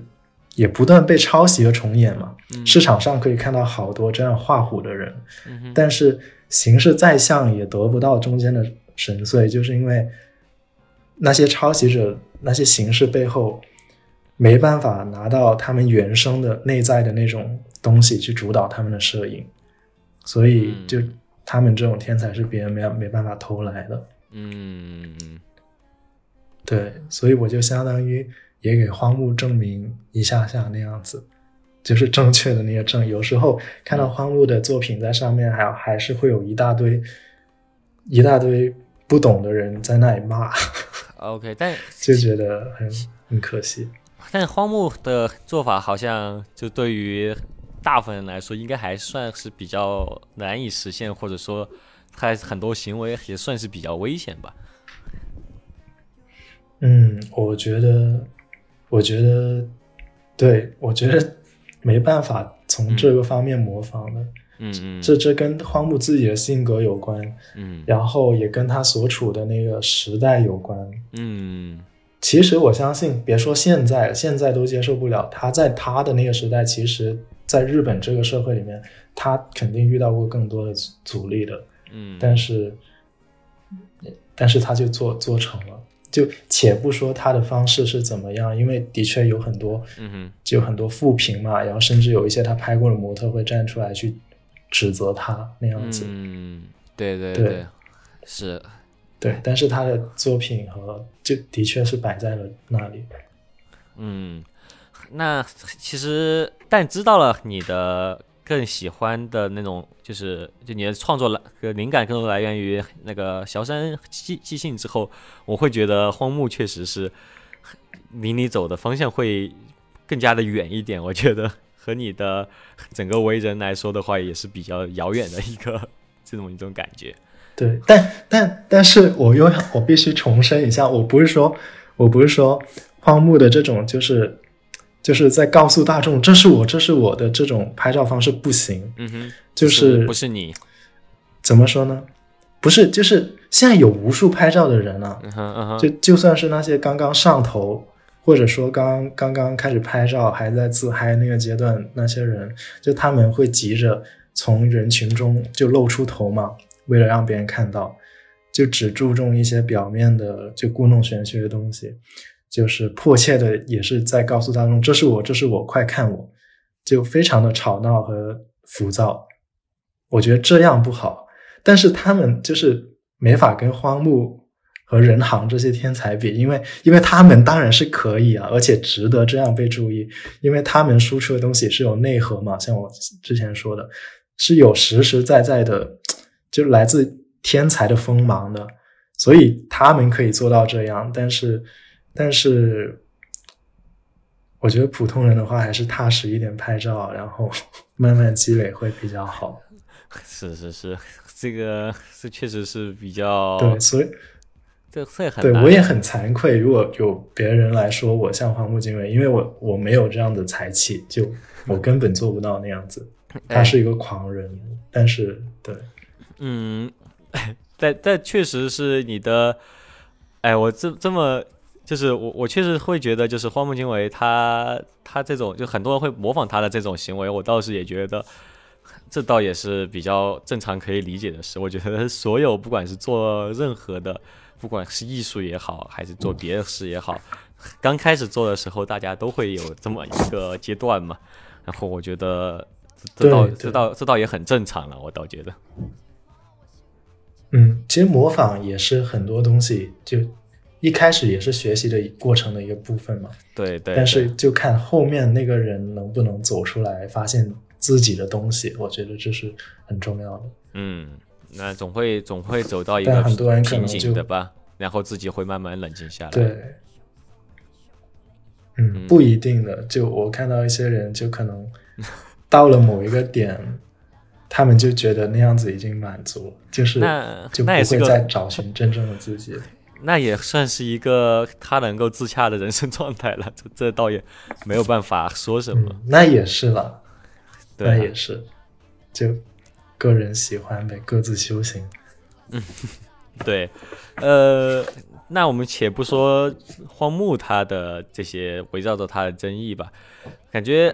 Speaker 2: 也不断被抄袭和重演嘛。
Speaker 1: 嗯
Speaker 2: 市场上可以看到好多这样画虎的人，但是形式再像也得不到中间的神髓，就是因为那些抄袭者那些形式背后没办法拿到他们原生的内在的那种东西去主导他们的摄影，所以
Speaker 1: 嗯
Speaker 2: 就他们这种天才是别人没没办法偷来的。
Speaker 1: 嗯嗯
Speaker 2: 对，所以我就相当于也给荒木证明一下下那样子，就是正确的那个证。有时候看到荒木的作品在上面还还是会有一大堆一大堆不懂的人在那里骂
Speaker 1: ，，OK，但
Speaker 2: 就觉得很很可惜。
Speaker 1: 但荒木的做法好像就对于大部分人来说，应该还算是比较难以实现，或者说他很多行为也算是比较危险吧。
Speaker 2: 嗯，我觉得，我觉得，对我觉得没办法从这个方面模仿的。
Speaker 1: 嗯嗯，
Speaker 2: 这这跟荒木自己的性格有关，
Speaker 1: 嗯
Speaker 2: 然后也跟他所处的那个时代有关。
Speaker 1: 嗯
Speaker 2: 其实我相信，别说现在，现在都接受不了。他在他的那个时代，其实在日本这个社会里面，他肯定遇到过更多的阻阻力的。
Speaker 1: 嗯，
Speaker 2: 但是，但是他就做做成了。就且不说他的方式是怎么样，因为的确有很多，就很多负评嘛，然后甚至有一些他拍过的模特会站出来去指责他那样子。
Speaker 1: 嗯，对对
Speaker 2: 对
Speaker 1: 对，是，
Speaker 2: 对，但是他的作品和就的确是摆在了那里。
Speaker 1: 嗯，那其实但知道了你的更喜欢的那种，就是就你的创作来灵感更多来源于那个小山即即兴之后，我会觉得荒木确实是离你走的方向会更加的远一点。我觉得和你的整个为人来说的话，也是比较遥远的一个 这种一种感觉。
Speaker 2: 对，但但但是我又要我必须重申一下，我不是说我不是说荒木的这种就是就是在告诉大众这是我这是我的这种拍照方式不行，
Speaker 1: 嗯哼，
Speaker 2: 就是
Speaker 1: 不是你？
Speaker 2: 怎么说呢？不是，就是现在有无数拍照的人啊，
Speaker 1: 嗯哼嗯哼，
Speaker 2: 就就算是那些刚刚上头，或者说刚刚刚开始拍照还在自嗨那个阶段，那些人就他们会急着从人群中就露出头嘛，为了让别人看到，就只注重一些表面的就故弄玄虚的东西，就是迫切的也是在告诉大众这是我，这是我，快看我，就非常的吵闹和浮躁。我觉得这样不好，但是他们就是没法跟荒木和人行这些天才比，因为因为他们当然是可以啊，而且值得这样被注意，因为他们输出的东西是有内核嘛，像我之前说的，是有实实在在的，就来自天才的锋芒的，所以他们可以做到这样，但是但是。我觉得普通人的话还是踏实一点拍照，然后 慢慢积累会比较好。
Speaker 1: 是是是，这个这确实是比较
Speaker 2: 对，所以
Speaker 1: 这这很难
Speaker 2: 对我也很惭愧，如果有别人来说我像荒木经惟，因为我我没有这样的才气，就我根本做不到那样子。他是一个狂人，但是对，
Speaker 1: 嗯，但但确实是你的，哎，我这这么就是我我确实会觉得，就是荒木经惟他他这种就很多人会模仿他的这种行为，我倒是也觉得这倒也是比较正常可以理解的事。我觉得所有不管是做任何的，不管是艺术也好，还是做别的事也好，刚开始做的时候，大家都会有这么一个阶段嘛。然后我觉得这倒
Speaker 2: 对
Speaker 1: 这倒这倒也很正常了，我倒觉得。
Speaker 2: 嗯，其实模仿也是很多东西，就一开始也是学习的过程的一个部分嘛。
Speaker 1: 对对，
Speaker 2: 但是就看后面那个人能不能走出来，发现自己的东西，我觉得这是很重要的。
Speaker 1: 嗯，那总会总会走到一
Speaker 2: 但
Speaker 1: 个
Speaker 2: 很多人可
Speaker 1: 瓶
Speaker 2: 能就
Speaker 1: 颈的吧，然后自己会慢慢冷静下来。
Speaker 2: 对，嗯，
Speaker 1: 嗯
Speaker 2: 不一定的。就我看到一些人，就可能 到了某一个点，他们就觉得那样子已经满足，就是就不会再，找寻真正的自己。
Speaker 1: 那也算是一个他能够自洽的人生状态了。这 这倒也没有办法说什么。
Speaker 2: 嗯，那也是了，
Speaker 1: 对啊
Speaker 2: 那也是，就个人喜欢呗，各自修行。
Speaker 1: 嗯 对，呃，那我们且不说荒木他的这些围绕着他的争议吧，感觉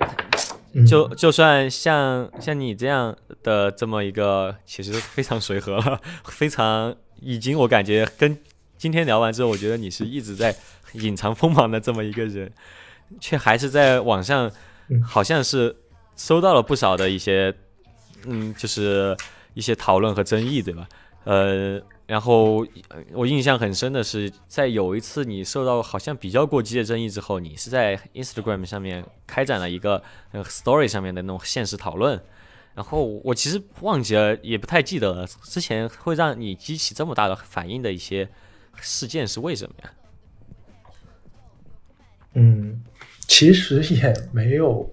Speaker 2: 嗯
Speaker 1: 就就算像像你这样的这么一个，其实非常随和了，非常已经我感觉跟今天聊完之后，我觉得你是一直在隐藏锋芒的这么一个人，却还是在网上好像是收到了不少的一些，嗯，就是一些讨论和争议，对吧？呃，然后我印象很深的是，在有一次你受到好像比较过激的争议之后，你是在 Instagram 上面开展了一个 Story 上面的那种现实讨论。然后我其实忘记了，也不太记得了。之前会让你激起这么大的反应的一些事件是为什么呀？
Speaker 2: 嗯，其实也没有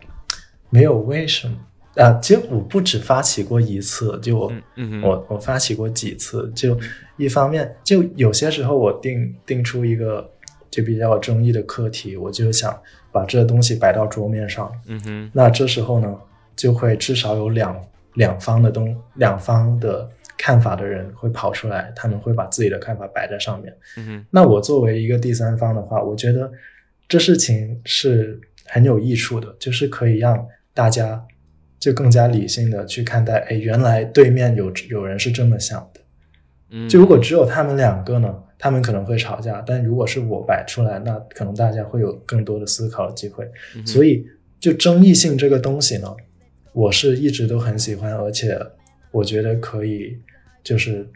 Speaker 2: 没有为什么啊，其实我不止发起过一次，就我、
Speaker 1: 嗯嗯
Speaker 2: 我我发起过几次，就一方面就有些时候我定定出一个就比较有争议的课题，我就想把这东西摆到桌面上，
Speaker 1: 嗯哼
Speaker 2: 那这时候呢，就会至少有两两方的东两方的看法的人会跑出来，他们会把自己的看法摆在上面。
Speaker 1: 嗯
Speaker 2: 那我作为一个第三方的话，我觉得这事情是很有益处的，就是可以让大家就更加理性的去看待，哎，原来对面有有人是这么想的。
Speaker 1: 嗯，
Speaker 2: 就如果只有他们两个呢，他们可能会吵架，但如果是我摆出来，那可能大家会有更多的思考的机会。
Speaker 1: 嗯
Speaker 2: 所以，就争议性这个东西呢，我是一直都很喜欢，而且我觉得可以，就是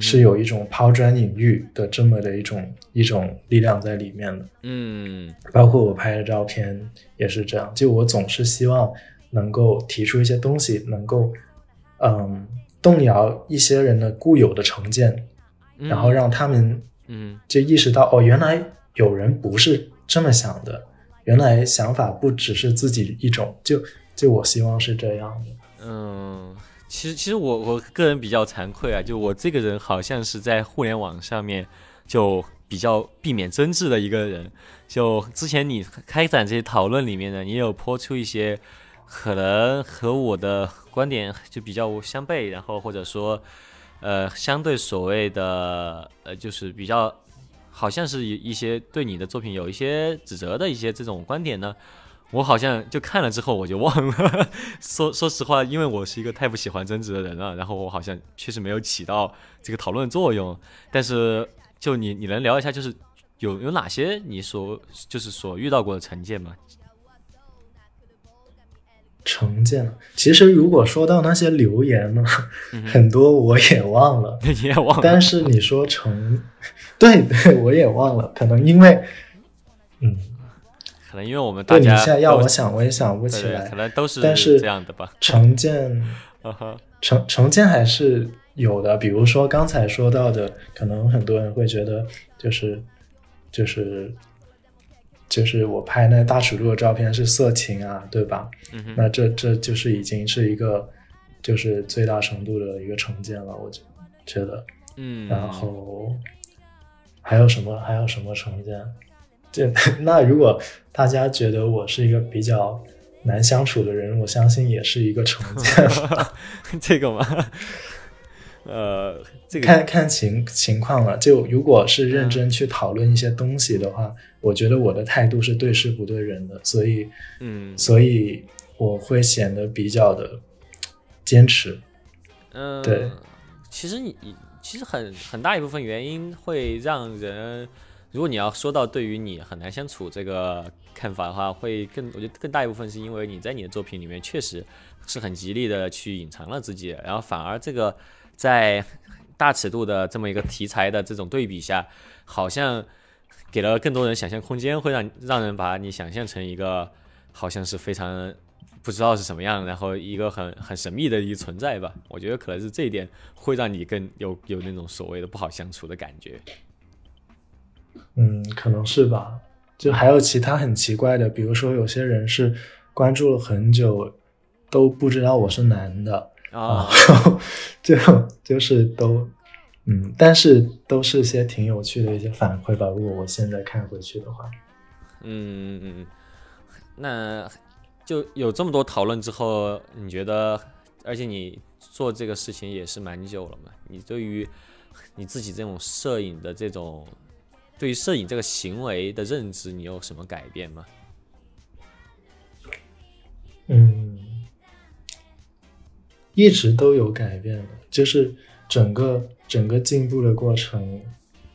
Speaker 2: 是有一种抛砖引玉的这么的一种一种力量在里面的。
Speaker 1: 嗯
Speaker 2: 包括我拍的照片也是这样，就我总是希望能够提出一些东西，能够嗯动摇一些人的固有的成见，
Speaker 1: 嗯，
Speaker 2: 然后让他们
Speaker 1: 嗯
Speaker 2: 就意识到哦，原来有人不是这么想的，原来想法不只是自己一种，就就我希望是这样的。
Speaker 1: 嗯，其实其实我我个人比较惭愧啊，就我这个人好像是在互联网上面就比较避免争执的一个人。就之前你开展这些讨论里面呢，也有泼出一些可能和我的观点就比较相悖，然后或者说呃相对所谓的呃就是比较好像是一一些对你的作品有一些指责的一些这种观点呢。我好像就看了之后我就忘了，说说实话，因为我是一个太不喜欢争执的人了，然后我好像确实没有起到这个讨论作用。但是就你你能聊一下，就是有有哪些你所就是所遇到过的成见吗？
Speaker 2: 成见，其实如果说到那些留言呢，
Speaker 1: 嗯
Speaker 2: 很多我也忘了。
Speaker 1: 你也忘了？
Speaker 2: 但是你说成，对对，我也忘了，可能因为，嗯，
Speaker 1: 可能因为我们大家
Speaker 2: 对你现在要我想，我也想不 起来
Speaker 1: 可。能都是
Speaker 2: 但是
Speaker 1: 这样的吧。
Speaker 2: 成见，成成见还是有的，比如说刚才说到的，可能很多人会觉得就是就是就是我拍那大尺度的照片是色情啊，对吧？
Speaker 1: 嗯
Speaker 2: 那这这就是已经是一个就是最大程度的一个成见了，我觉觉得。
Speaker 1: 嗯，
Speaker 2: 然后还有什么还有什么成见？这 那如果大家觉得我是一个比较难相处的人，我相信也是一个成见。
Speaker 1: 这个吗？呃，这个
Speaker 2: 看看情情况了。就如果是认真去讨论一些东西的话，我觉得我的态度是对事不对人的，所以
Speaker 1: 嗯
Speaker 2: 所以我会显得比较的坚持。
Speaker 1: 嗯，
Speaker 2: 对，
Speaker 1: 其实你你其实很很大一部分原因会让人，如果你要说到对于你很难相处这个看法的话，会更我觉得更大一部分是因为你在你的作品里面确实是很极力的去隐藏了自己，然后反而这个在大尺度的这么一个题材的这种对比下，好像给了更多人想象空间，会让让人把你想象成一个好像是非常不知道是什么样，然后一个很很神秘的一个存在吧。我觉得可能是这一点会让你更有有那种所谓的不好相处的感觉。
Speaker 2: 嗯，可能是吧。就还有其他很奇怪的，比如说有些人是关注了很久都不知道我是男的
Speaker 1: 啊，
Speaker 2: 就就是都嗯，但是都是些挺有趣的一些反馈吧。如果我现在看回去的话，
Speaker 1: 嗯嗯嗯，那就有这么多讨论之后，你觉得，而且你做这个事情也是蛮久了嘛？你对于你自己这种摄影的这种，对于摄影这个行为的认知，你有什么改变吗？
Speaker 2: 嗯，一直都有改变的，就是整个整个进步的过程，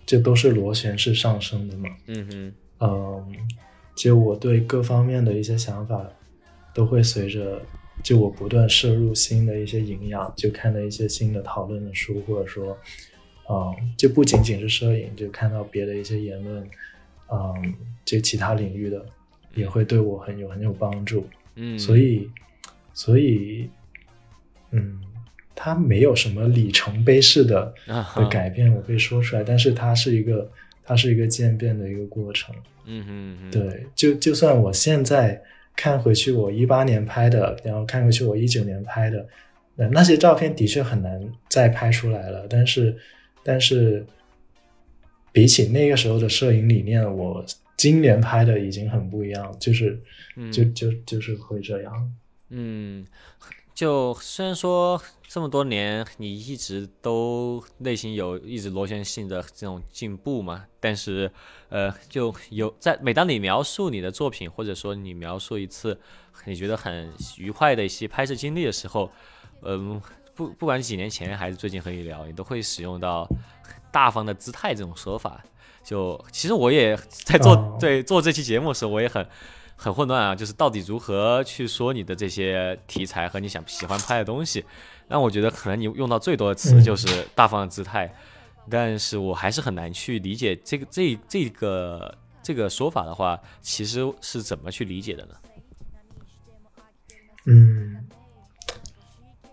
Speaker 2: 这都是螺旋式上升的嘛。
Speaker 1: 嗯哼，
Speaker 2: 嗯，就我对各方面的一些想法，都会随着就我不断摄入新的一些营养，就看了一些新的讨论的书，或者说，嗯，就不仅仅是摄影，就看到别的一些言论，嗯，这其他领域的，也会对我很有很有帮助。
Speaker 1: 嗯，
Speaker 2: 所以，所以，嗯，它没有什么里程碑式的
Speaker 1: 啊
Speaker 2: 的改变，我可以说出来，但是它是一个，它是一个渐变的一个过程。
Speaker 1: 嗯哼嗯哼，
Speaker 2: 对，就就算我现在看回去我一八年拍的，然后看回去我一九年拍的，那，那些照片的确很难再拍出来了。但是，但是比起那个时候的摄影理念，我今年拍的已经很不一样，就是
Speaker 1: 嗯
Speaker 2: 就就就是会这样。
Speaker 1: 嗯，就虽然说这么多年你一直都内心有一直螺旋性的这种进步嘛，但是呃，就有在每当你描述你的作品，或者说你描述一次你觉得很愉快的一些拍摄经历的时候，嗯、不不管几年前还是最近和你聊，你都会使用到大方的姿态这种说法。就其实我也在做、
Speaker 2: 哦
Speaker 1: 对做这期节目的时候，我也很很混乱啊，就是到底如何去说你的这些题材和你想喜欢拍的东西。那我觉得可能你用到最多的词
Speaker 2: 嗯
Speaker 1: 就是大方的姿态，但是我还是很难去理解这个这这个这个说法的话，其实是怎么去理解的呢？
Speaker 2: 嗯，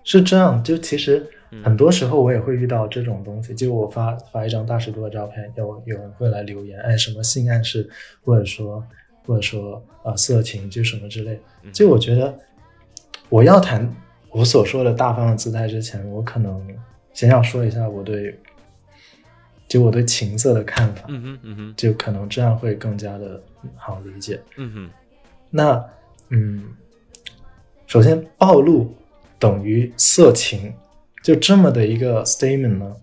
Speaker 2: 是这样。就其实
Speaker 1: 嗯
Speaker 2: 很多时候我也会遇到这种东西，就我发发一张大尺度的照片，有有人会来留言，哎，什么性暗示，或者说或者说呃色情，就什么之类。
Speaker 1: 嗯
Speaker 2: 就我觉得我要谈我所说的大方的姿态之前，我可能先要说一下我对就我对情色的看法，
Speaker 1: 嗯哼嗯哼
Speaker 2: 就可能这样会更加的好理解。
Speaker 1: 嗯哼
Speaker 2: 那嗯，首先暴露等于色情，就这么的一个 statement 呢，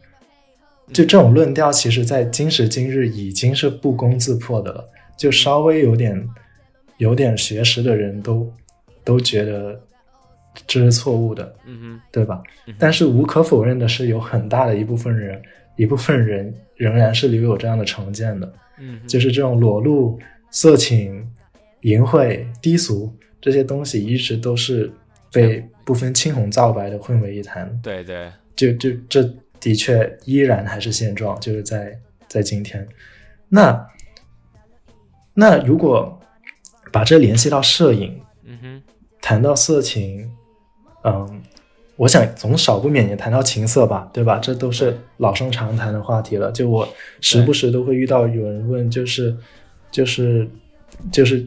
Speaker 2: 就这种论调，其实在今时今日已经是不攻自破的了。就稍微有点有点学识的人都都觉得这是错误的，
Speaker 1: 嗯哼
Speaker 2: 对吧？但是无可否认的是，有很大的一部分人，一部分人仍然是留有这样的成见的。
Speaker 1: 嗯，
Speaker 2: 就是这种裸露、色情、淫秽、低俗这些东西，一直都是被不分青红皂白的混为一谈。
Speaker 1: 对对，
Speaker 2: 就就这的确依然还是现状，就是在在今天。那那如果把这联系到摄影，
Speaker 1: 嗯哼
Speaker 2: 谈到色情，嗯，我想总少不免也谈到情色吧，对吧？这都是老生常谈的话题了。就我时不时都会遇到有人问，就是就是就是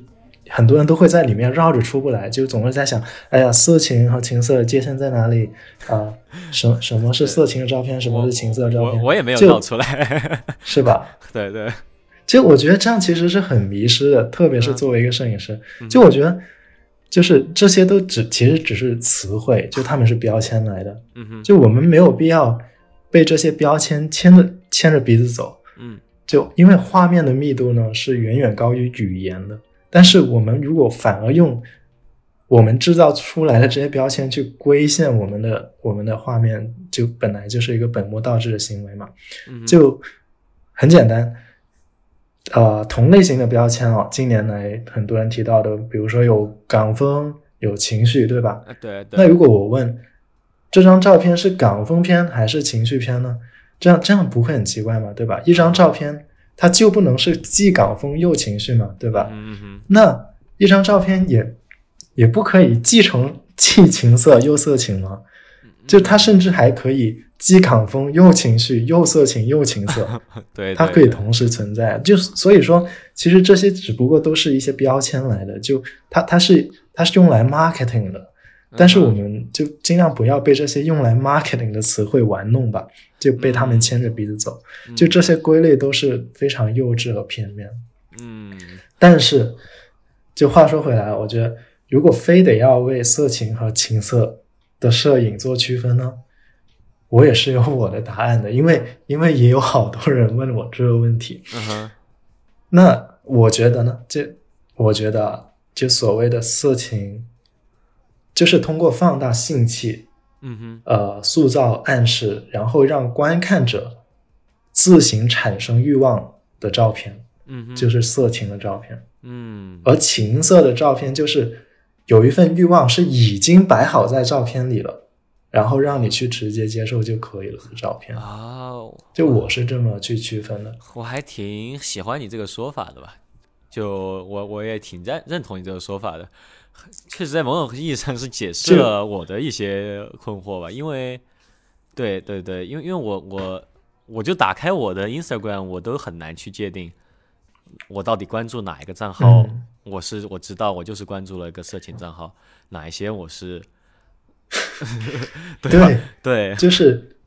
Speaker 2: 很多人都会在里面绕着出不来，就总是在想，哎呀，色情和情色的界限在哪里？啊？什什么是色情的照片，什么是情色的照片？
Speaker 1: 我我也没有
Speaker 2: 就
Speaker 1: 绕出来，
Speaker 2: 是吧？
Speaker 1: 对对，
Speaker 2: 就我觉得这样其实是很迷失的，特别是作为一个摄影师，就我觉得就是这些都只其实只是词汇，就他们是标签来的，
Speaker 1: 嗯哼。
Speaker 2: 就我们没有必要被这些标签牵着牵着鼻子走，
Speaker 1: 嗯。
Speaker 2: 就因为画面的密度呢是远远高于语言的，但是我们如果反而用我们制造出来的这些标签去规限我们的我们的画面，就本来就是一个本末倒置的行为嘛。就很简单，呃，同类型的标签哦，近年来很多人提到的，比如说有港风、有情绪，对吧？
Speaker 1: 对，
Speaker 2: 那如果我问这张照片是港风片还是情绪片呢？这样这样不会很奇怪吗？对吧？一张照片它就不能是既港风又情绪嘛，对吧？那一张照片也也不可以既成既情色又色情吗？就它甚至还可以既港风又情绪又色情又情色，
Speaker 1: 对，
Speaker 2: 它可以同时存在。就是所以说，其实这些只不过都是一些标签来的，就它它是它是用来 marketing 的。但是我们就尽量不要被这些用来 marketing 的词汇玩弄吧，就被他们牵着鼻子走。就这些归类都是非常幼稚和片面。
Speaker 1: 嗯
Speaker 2: 但是，就话说回来，我觉得如果非得要为色情和情色的摄影做区分呢，我也是有我的答案的，因为因为也有好多人问我这个问题。那我觉得呢，就我觉得啊就所谓的色情，就是通过放大性器，
Speaker 1: 嗯哼
Speaker 2: 呃，塑造暗示，然后让观看者自行产生欲望的照片，
Speaker 1: 嗯哼，
Speaker 2: 就是色情的照片。
Speaker 1: 嗯
Speaker 2: 而情色的照片就是有一份欲望是已经摆好在照片里了，然后让你去直接接受就可以了的照片。
Speaker 1: 哦，
Speaker 2: 就我是这么去区分的。
Speaker 1: 我还挺喜欢你这个说法的吧？就我我也挺认认同你这个说法的，确实在某种意义上是解释了我的一些困惑吧。因为，对对对，因为因为我我我就打开我的 Instagram，我都很难去界定我到底关注哪一个账号。
Speaker 2: 嗯
Speaker 1: 我是我知道我就是关注了一个色情账号，哪一些我是 对，
Speaker 2: 对就是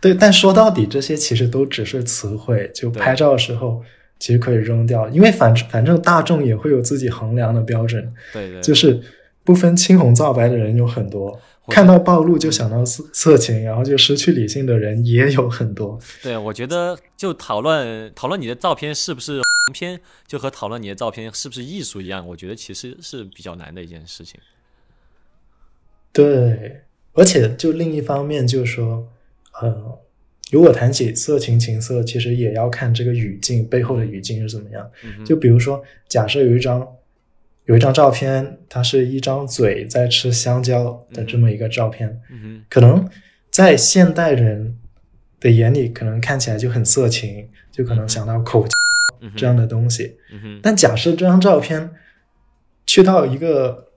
Speaker 2: 对，但说到底，这些其实都只是词汇。就拍照的时候，其实可以扔掉，因为反反正大众也会有自己衡量的标准，
Speaker 1: 对对，
Speaker 2: 就是不分青红皂白的人有很多，看到暴露就想到色色情，然后就失去理性的人也有很多。
Speaker 1: 对，我觉得就讨论讨论你的照片是不是黄片，就和讨论你的照片是不是艺术一样，我觉得其实是比较难的一件事情。
Speaker 2: 对，而且就另一方面就是说，呃，如果谈起色情情色，其实也要看这个语境背后的语境是怎么样。就比如说，假设有一张有一张照片，它是一张嘴在吃香蕉的这么一个照片，
Speaker 1: 嗯
Speaker 2: 可能在现代人的眼里，可能看起来就很色情，就可能想到口这样的东西。但假设这张照片去到一个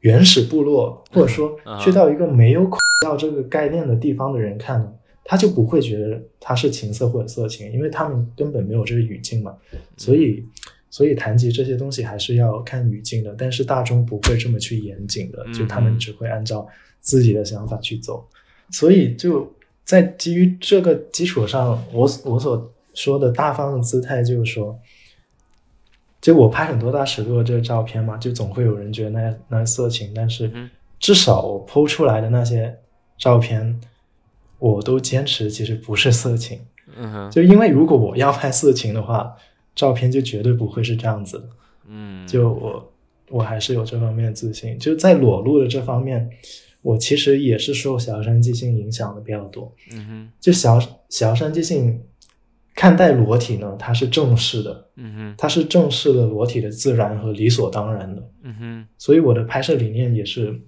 Speaker 2: 原始部落，或者说
Speaker 1: 啊
Speaker 2: 去到一个没有口罩这个概念的地方的人看呢，他就不会觉得他是情色或者色情，因为他们根本没有这个语境嘛。所以，所以谈及这些东西还是要看语境的，但是大众不会这么去严谨的，就他们
Speaker 1: 嗯
Speaker 2: 只会按照自己的想法去走。所以就在基于这个基础上，我我所说的大方的姿态就是说，就我拍很多大尺度的这个照片嘛，就总会有人觉得那那色情，但是
Speaker 1: 嗯
Speaker 2: 至少我剖出来的那些照片，我都坚持其实不是色情。
Speaker 1: 嗯哼
Speaker 2: 就因为如果我要拍色情的话，照片就绝对不会是这样子的。
Speaker 1: 嗯，
Speaker 2: 就我我还是有这方面的自信，就在裸露的这方面，我其实也是受小山即兴影响的比较多。
Speaker 1: 嗯哼
Speaker 2: 就小小山即兴看待裸体呢，它是正式的，
Speaker 1: 嗯哼
Speaker 2: 它是正视了裸体的自然和理所当然的。
Speaker 1: 嗯哼
Speaker 2: 所以我的拍摄理念也是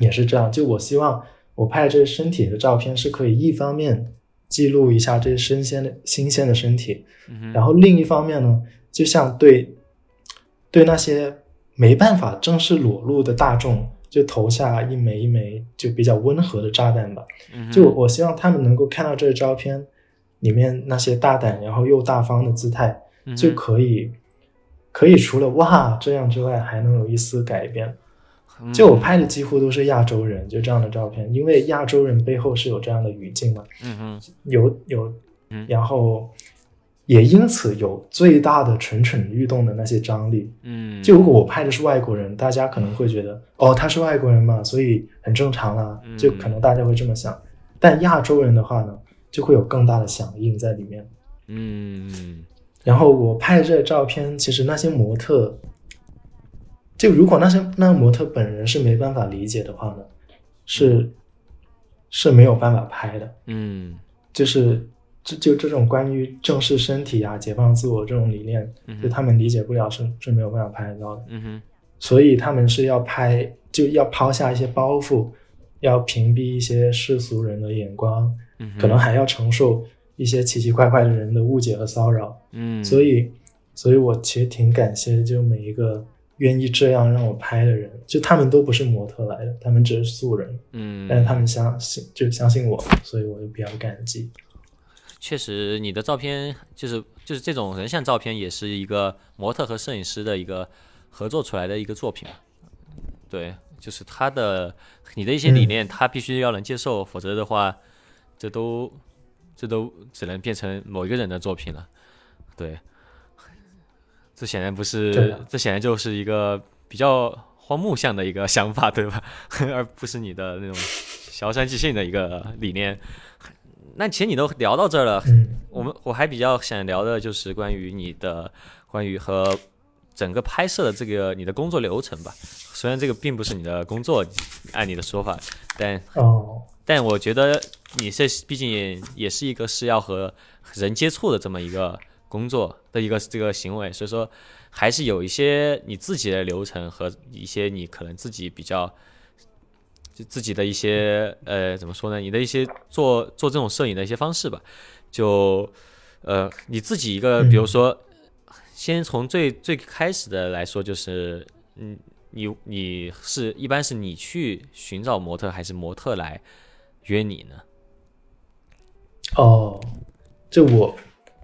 Speaker 2: 也是这样，就我希望我拍这些身体的照片是可以一方面记录一下这些新鲜的新鲜的身体，然后另一方面呢，就像对对那些没办法正式裸露的大众，就投下一枚一枚就比较温和的炸弹吧。就我希望他们能够看到这个照片里面那些大胆然后又大方的姿态，就可以可以除了哇这样之外，还能有一丝改变。
Speaker 1: 嗯。
Speaker 2: 就我拍的几乎都是亚洲人，就这样的照片，因为亚洲人背后是有这样的语境嘛，
Speaker 1: 嗯嗯
Speaker 2: 有有
Speaker 1: 嗯，
Speaker 2: 然后也因此有最大的蠢蠢欲动的那些张力。
Speaker 1: 嗯，
Speaker 2: 就如果我拍的是外国人，大家可能会觉得哦他是外国人嘛，所以很正常啦，
Speaker 1: 嗯。
Speaker 2: 就可能大家会这么想。但亚洲人的话呢，就会有更大的响应在里面。
Speaker 1: 嗯。
Speaker 2: 然后我拍的这照片，其实那些模特，就如果那些那个模特本人是没办法理解的话呢，是是没有办法拍的。
Speaker 1: 嗯
Speaker 2: 就是就就这种关于正视身体啊、解放自我这种理念，
Speaker 1: 嗯
Speaker 2: 就他们理解不了，是是没有办法拍得到的。
Speaker 1: 嗯哼
Speaker 2: 所以他们是要拍，就要抛下一些包袱，要屏蔽一些世俗人的眼光，
Speaker 1: 嗯，
Speaker 2: 可能还要承受一些奇奇怪怪的人的误解和骚扰。
Speaker 1: 嗯，
Speaker 2: 所以，所以我其实挺感谢，就每一个愿意这样让我拍的人，就他们都不是模特来的，他们只是素人，
Speaker 1: 嗯，
Speaker 2: 但是他们相信，就相信我，所以我就比较感激。
Speaker 1: 确实，你的照片就是就是这种人像照片，也是一个模特和摄影师的一个合作出来的一个作品。对，就是他的你的一些理念，他必须要能接受，否则的话，这都这都只能变成某一个人的作品了。对，这显然不是，这显然就是一个比较荒木向的一个想法，对吧？而不是你的那种小山即兴的一个理念。那其实你都聊到这儿了，
Speaker 2: 嗯
Speaker 1: 我们我还比较想聊的就是关于你的关于和整个拍摄的这个你的工作流程吧。虽然这个并不是你的工作，按你的说法，但
Speaker 2: 哦，
Speaker 1: 但我觉得你这毕竟也也是一个是要和人接触的这么一个工作的一个这个行为，所以说还是有一些你自己的流程和一些你可能自己比较就自己的一些呃怎么说呢？你的一些做做这种摄影的一些方式吧，就呃你自己一个，比如说，先从最最开始的来说，就是嗯你你是一般是你去寻找模特，还是模特来约你呢？
Speaker 2: 哦，这我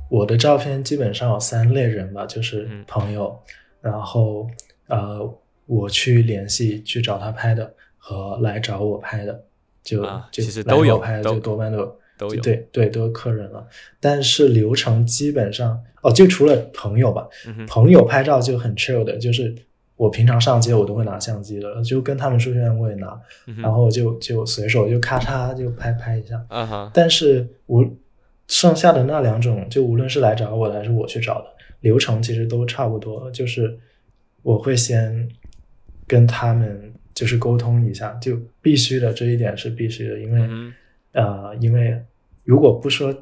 Speaker 2: 我的照片基本上有三类人吧，就是
Speaker 1: 嗯
Speaker 2: 朋友，然后呃我去联系去找他拍的和来找我拍的，就、
Speaker 1: 啊
Speaker 2: 就
Speaker 1: 其实都有
Speaker 2: 来找我拍的
Speaker 1: 都
Speaker 2: 就多半都有。
Speaker 1: 都有。
Speaker 2: 对对，都是客人了。但是流程基本上哦，就除了朋友吧，
Speaker 1: 嗯
Speaker 2: 朋友拍照就很 chill 的，就是我平常上街我都会拿相机的，就跟他们出去我也拿，
Speaker 1: 嗯
Speaker 2: 然后就就随手就咔嚓就拍拍一下。
Speaker 1: 啊哈，
Speaker 2: 但是无剩下的那两种，就无论是来找我的还是我去找的，流程其实都差不多，就是我会先跟他们就是沟通一下，就必须的这一点是必须的，因为、
Speaker 1: 嗯
Speaker 2: 呃，因为如果不说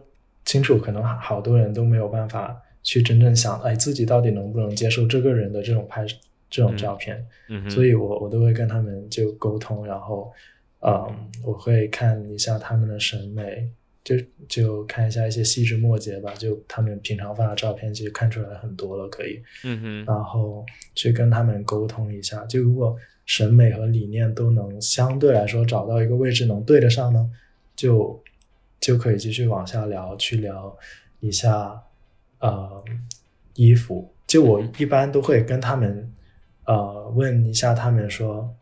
Speaker 2: 清楚，可能好好多人都没有办法去真正想，哎，自己到底能不能接受这个人的这种拍这种照片。
Speaker 1: 嗯哼，
Speaker 2: 所以我我都会跟他们就沟通，然后，嗯，我会看一下他们的审美，就就看一下一些细枝末节吧，就他们平常发的照片，其实看出来很多了，可以，
Speaker 1: 嗯哼，
Speaker 2: 然后去跟他们沟通一下，就如果审美和理念都能相对来说找到一个位置能对得上呢，就就可以继续往下聊，去聊一下呃衣服。就我一般都会跟他们呃问一下他们说，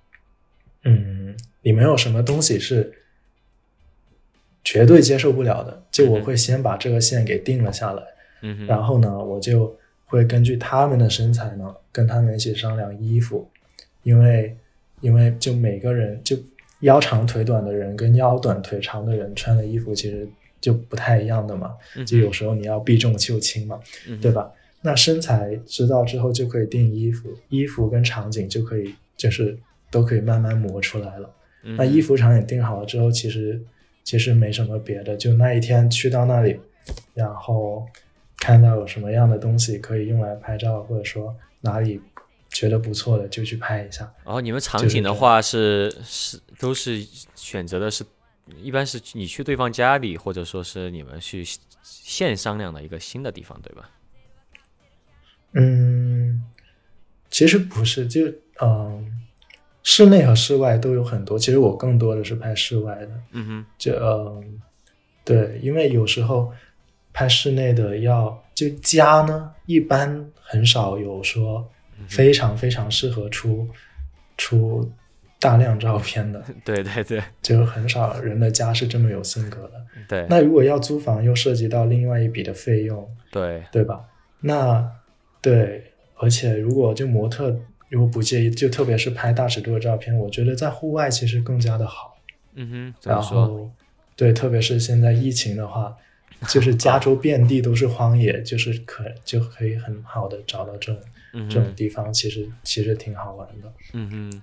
Speaker 2: 嗯，你们有什么东西是绝对接受不了的？就我会先把这个线给定了下来。
Speaker 1: 嗯，
Speaker 2: 然后呢，我就会根据他们的身材呢，跟他们一起商量衣服，因为因为就每个人就腰长腿短的人跟腰短腿长的人穿的衣服其实就不太一样的嘛，就有时候你要避重就轻嘛，
Speaker 1: 嗯
Speaker 2: 对吧？那身材知道之后就可以定衣服，衣服跟场景就可以就是都可以慢慢磨出来了。
Speaker 1: 嗯
Speaker 2: 那衣服场景定好了之后，其实其实没什么别的，就那一天去到那里，然后看到有什么样的东西可以用来拍照，或者说哪里觉得不错的就去拍一下。
Speaker 1: 然后你们场景的话是是都是选择的是，一般是你去对方家里，或者说是你们去现商量的一个新的地方，对吧？
Speaker 2: 嗯，其实不是，就嗯，室内和室外都有很多。其实我更多的是拍室外的，
Speaker 1: 嗯哼，
Speaker 2: 就嗯，对，因为有时候拍室内的要就家呢，一般很少有说非常非常适合出出大量照片的，
Speaker 1: 对对对
Speaker 2: 就很少人的家是这么有性格的。
Speaker 1: 对
Speaker 2: 那如果要租房，又涉及到另外一笔的费用，
Speaker 1: 对，
Speaker 2: 对吧？那对，而且如果就模特如果不介意，就特别是拍大尺度的照片，我觉得在户外其实更加的好。
Speaker 1: 嗯哼，
Speaker 2: 然？后，对，特别是现在疫情的话，就是加州 遍地都是荒野，就是可就可以很好的找到这种、
Speaker 1: 嗯
Speaker 2: 这种，地方，其实其实挺好玩的。
Speaker 1: 嗯哼，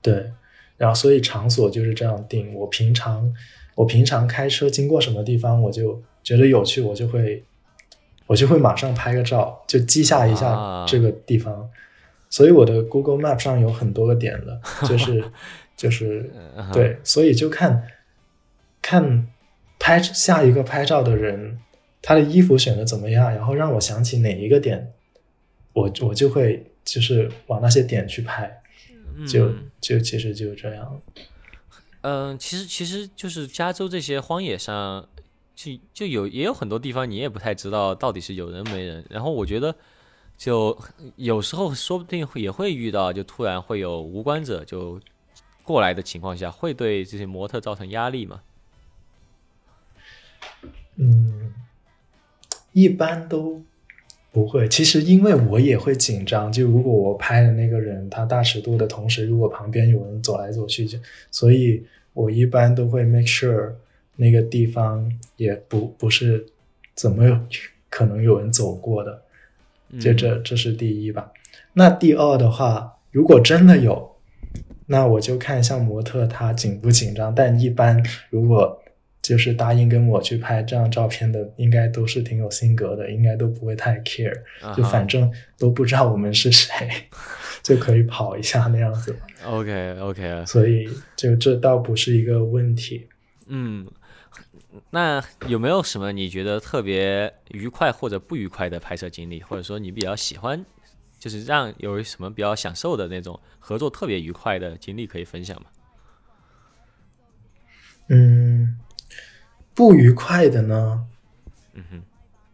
Speaker 2: 对，然后所以场所就是这样定。我平常我平常开车经过什么地方，我就觉得有趣，我就会我就会马上拍个照，就记下一下
Speaker 1: 啊
Speaker 2: 这个地方。所以我的 Google Map 上有很多个点了，就 是就是对，所以就看看拍下一个拍照的人，他的衣服选的怎么样，然后让我想起哪一个点，我我就会就是往那些点去拍，就
Speaker 1: 嗯
Speaker 2: 就其实就这样。
Speaker 1: 嗯，其实其实就是加州这些荒野上，就就有也有很多地方你也不太知道到底是有人没人。然后我觉得，就有时候说不定也会遇到，就突然会有无关者就过来的情况下，会对这些模特造成压力吗？
Speaker 2: 嗯，一般都不会。其实因为我也会紧张，就如果我拍的那个人他大尺度的同时，如果旁边有人走来走去，就所以我一般都会 make sure 那个地方也不不是怎么有可能有人走过的。这
Speaker 1: 嗯
Speaker 2: 这这是第一吧。那第二的话，如果真的有，那我就看一下模特他紧不紧张。但一般如果就是答应跟我去拍这样照片的，应该都是挺有性格的，应该都不会太 care，
Speaker 1: 啊
Speaker 2: 就反正都不知道我们是谁，就可以跑一下那样子。
Speaker 1: OK OK，
Speaker 2: 所以就这倒不是一个问题。
Speaker 1: 嗯，那有没有什么你觉得特别愉快或者不愉快的拍摄经历，或者说你比较喜欢，就是让有什么比较享受的那种合作特别愉快的经历可以分享吗？
Speaker 2: 嗯，不愉快的呢？
Speaker 1: 嗯哼，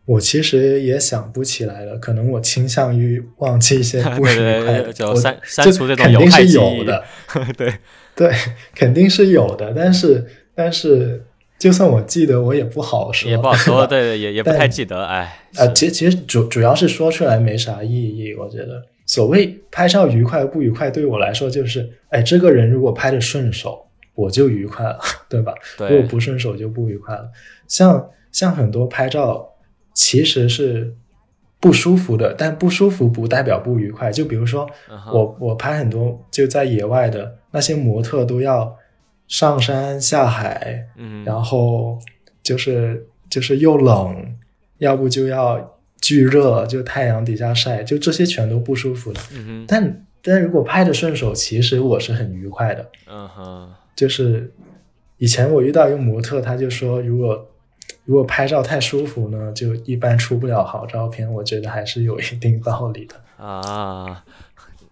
Speaker 2: 我其实也想不起来了，可能我倾向于忘记一些 不愉快的，
Speaker 1: 就
Speaker 2: 我
Speaker 1: 删删除这种有
Speaker 2: 肯定是
Speaker 1: 害记忆
Speaker 2: 有的，
Speaker 1: 对，
Speaker 2: 对，肯定是有的，但是但是就算我记得，我也不好说，
Speaker 1: 也不好说，
Speaker 2: 对
Speaker 1: 也也不
Speaker 2: 但
Speaker 1: 太记得，哎，
Speaker 2: 啊，其实其实主主要是说出来没啥意义，我觉得所谓拍照愉快不愉快，对于我来说就是，哎，这个人如果拍的顺手，我就愉快了，对吧？如果，不顺手就不愉快了。像像很多拍照其实是不舒服的，但不舒服不代表不愉快。就比如说我我拍很多就在野外的那些模特都要上山下海，
Speaker 1: 嗯，
Speaker 2: 然后就是就是又冷，要不就要巨热，就太阳底下晒，就这些全都不舒服的。
Speaker 1: 嗯哼，
Speaker 2: 但但如果拍的顺手，其实我是很愉快的。
Speaker 1: 嗯哼，
Speaker 2: 就是以前我遇到一个模特，他就说，如果如果拍照太舒服呢，就一般出不了好照片。我觉得还是有一定道理的。
Speaker 1: 啊，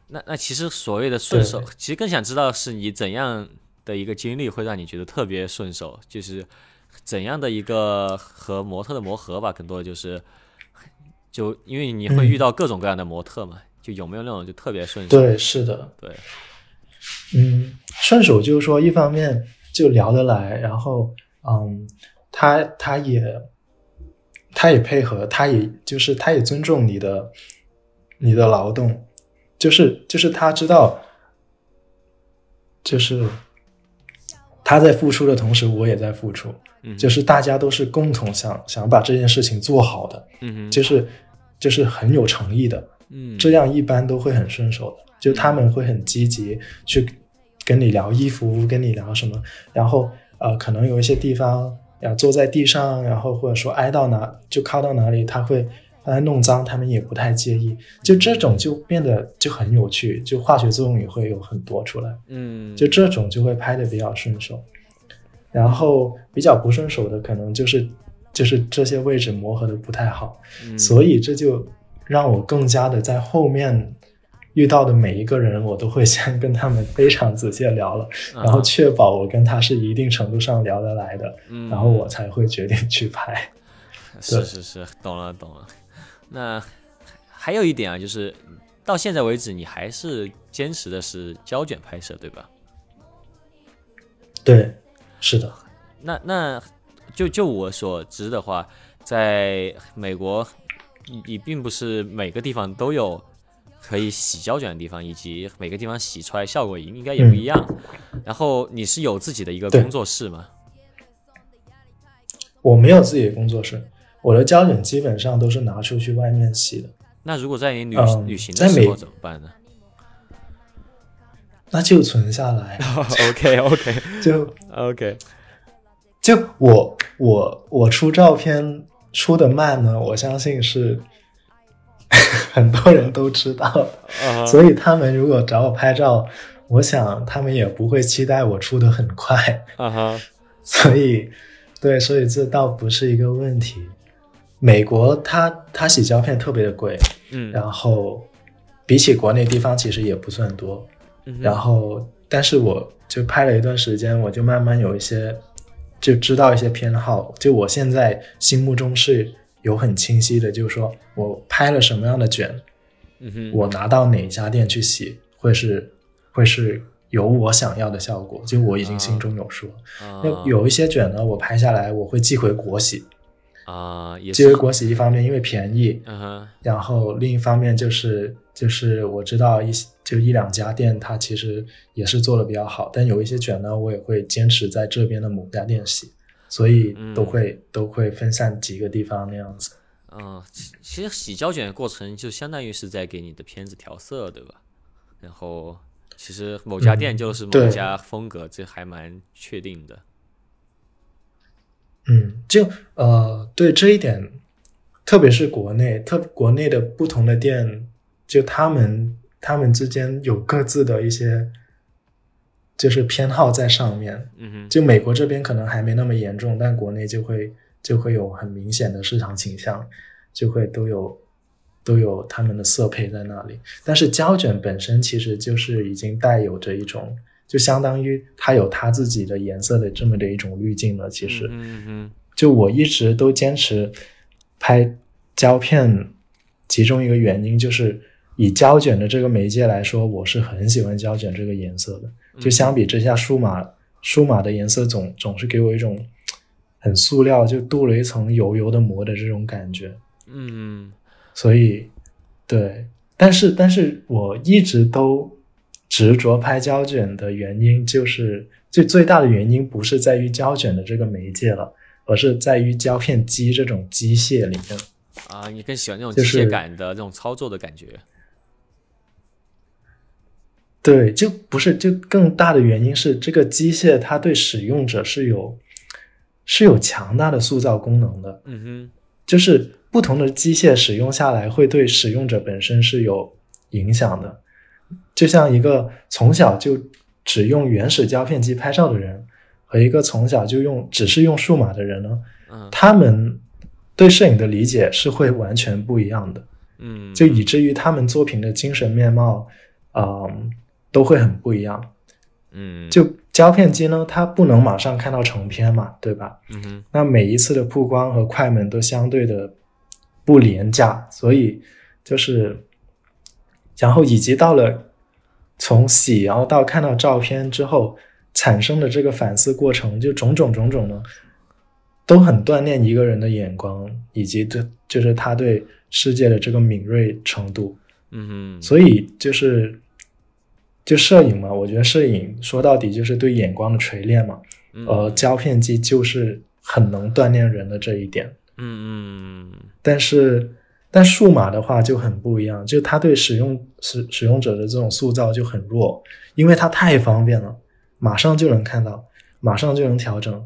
Speaker 1: 那那其实所谓的顺手，其实更想知道是你怎样的一个经历会让你觉得特别顺手，就是怎样的一个和模特的磨合吧，更多的就是，就因为你会遇到各种各样的模特嘛，就有没有那种就特别顺手？
Speaker 2: 对，是的，
Speaker 1: 对，
Speaker 2: 嗯，顺手就是说，一方面就聊得来，然后嗯，他他也他也配合，他也就是他也尊重你的你的劳动，就是就是他知道，就是他在付出的同时，我也在付出，
Speaker 1: 嗯
Speaker 2: 就是大家都是共同想想把这件事情做好的，
Speaker 1: 嗯哼，
Speaker 2: 就是就是很有诚意的，
Speaker 1: 嗯。
Speaker 2: 这样一般都会很顺手的，就他们会很积极去跟你聊衣服，跟你聊什么，然后呃，可能有一些地方要坐在地上，然后或者说挨到哪就靠到哪里，他会把它弄脏，他们也不太介意，就这种就变得就很有趣，就化学作用也会有很多出来，
Speaker 1: 嗯，
Speaker 2: 就这种就会拍的比较顺手，然后比较不顺手的可能就是就是这些位置磨合的不太好。
Speaker 1: 嗯
Speaker 2: 所以这就让我更加的在后面遇到的每一个人，我都会先跟他们非常仔细的聊了，
Speaker 1: 啊
Speaker 2: 然后确保我跟他是一定程度上聊得来的，
Speaker 1: 嗯
Speaker 2: 然后我才会决定去拍。
Speaker 1: 是是是，懂了懂了。那还有一点啊，就是到现在为止，你还是坚持的是胶卷拍摄，对吧？
Speaker 2: 对，是的，
Speaker 1: 那那就就我所知的话，在美国，你你并不是每个地方都有可以洗胶卷的地方，以及每个地方洗出来效果应该也不一样。然后你是有自己的一个工作室吗？
Speaker 2: 我没有自己的工作室，我的胶卷基本上都是拿出去外面洗的，
Speaker 1: 那如果在你旅、
Speaker 2: 嗯
Speaker 1: 旅行的时候怎么办呢
Speaker 2: 那就存下来？
Speaker 1: OK OK
Speaker 2: 就
Speaker 1: OK，
Speaker 2: 就我我我出照片出的慢呢，我相信是 很多人都知道所以他们如果找我拍照，我想他们也不会期待我出的很快，
Speaker 1: 啊哈，
Speaker 2: 所以，对，所以这倒不是一个问题。美国它它洗胶片特别的贵，
Speaker 1: 嗯，
Speaker 2: 然后比起国内地方其实也不算多，
Speaker 1: 嗯
Speaker 2: 然后但是我就拍了一段时间，我就慢慢有一些就知道一些偏好，就我现在心目中是有很清晰的，就是说我拍了什么样的卷，
Speaker 1: 嗯哼，
Speaker 2: 我拿到哪家店去洗，会是会是有我想要的效果，就我已经心中有数。那有一些卷呢，我拍下来我会寄回国洗，
Speaker 1: 啊也是
Speaker 2: 寄回，国洗一方面因为便宜，
Speaker 1: 嗯哼，
Speaker 2: 然后另一方面就是就是我知道一些就一两家店它其实也是做的比较好，但有一些卷呢，我也会坚持在这边的某家店洗，所以都会、都会分散几个地方那样子。
Speaker 1: 嗯，其其实洗胶卷的过程就相当于是在给你的片子调色，对吧？然后其实某家店就是某家风格，这还蛮确定的。
Speaker 2: 嗯，就呃，对这一点，特别是国内，特国内的不同的店，就他们他们之间有各自的一些就是偏好在上面。
Speaker 1: 嗯哼，
Speaker 2: 就美国这边可能还没那么严重，但国内就会就会有很明显的市场倾向，就会都有都有他们的色配在那里。但是胶卷本身其实就是已经带有着一种，就相当于它有它自己的颜色的这么的一种滤镜了。其实，
Speaker 1: 嗯嗯
Speaker 2: 就我一直都坚持拍胶片，其中一个原因就是以胶卷的这个媒介来说，我是很喜欢胶卷这个颜色的。就相比之下，数码数码的颜色总总是给我一种很塑料，就镀了一层油油的膜的这种感觉。
Speaker 1: 嗯
Speaker 2: 所以，对，但是但是我一直都执着拍胶卷的原因，就是最最大的原因不是在于胶卷的这个媒介了，而是在于胶片机这种机械里面。
Speaker 1: 啊，你更喜欢那种机械感的这种操作的感觉。
Speaker 2: 对，就不是，就更大的原因是这个机械它对使用者是有是有强大的塑造功能的，
Speaker 1: 嗯哼
Speaker 2: 就是不同的机械使用下来会对使用者本身是有影响的。就像一个从小就只用原始胶片机拍照的人，和一个从小就用只是用数码的人呢，他们对摄影的理解是会完全不一样的。
Speaker 1: 嗯，
Speaker 2: 就以至于他们作品的精神面貌，嗯，都会很不一样。
Speaker 1: 嗯
Speaker 2: 就胶片机呢，它不能马上看到成片嘛，对吧？
Speaker 1: 嗯哼
Speaker 2: 那每一次的曝光和快门都相对的不廉价，所以就是，然后以及到了从洗，然后到看到照片之后产生的这个反思过程，就种种种种呢，都很锻炼一个人的眼光，以及对就是他对世界的这个敏锐程度。
Speaker 1: 嗯哼，
Speaker 2: 所以就是就摄影嘛，我觉得摄影说到底就是对眼光的锤炼嘛。
Speaker 1: 嗯
Speaker 2: 呃，胶片机就是很能锻炼人的这一点，
Speaker 1: 嗯嗯
Speaker 2: 但是但数码的话就很不一样，就它对使用使使用者的这种塑造就很弱，因为它太方便了，马上就能看到，马上就能调整，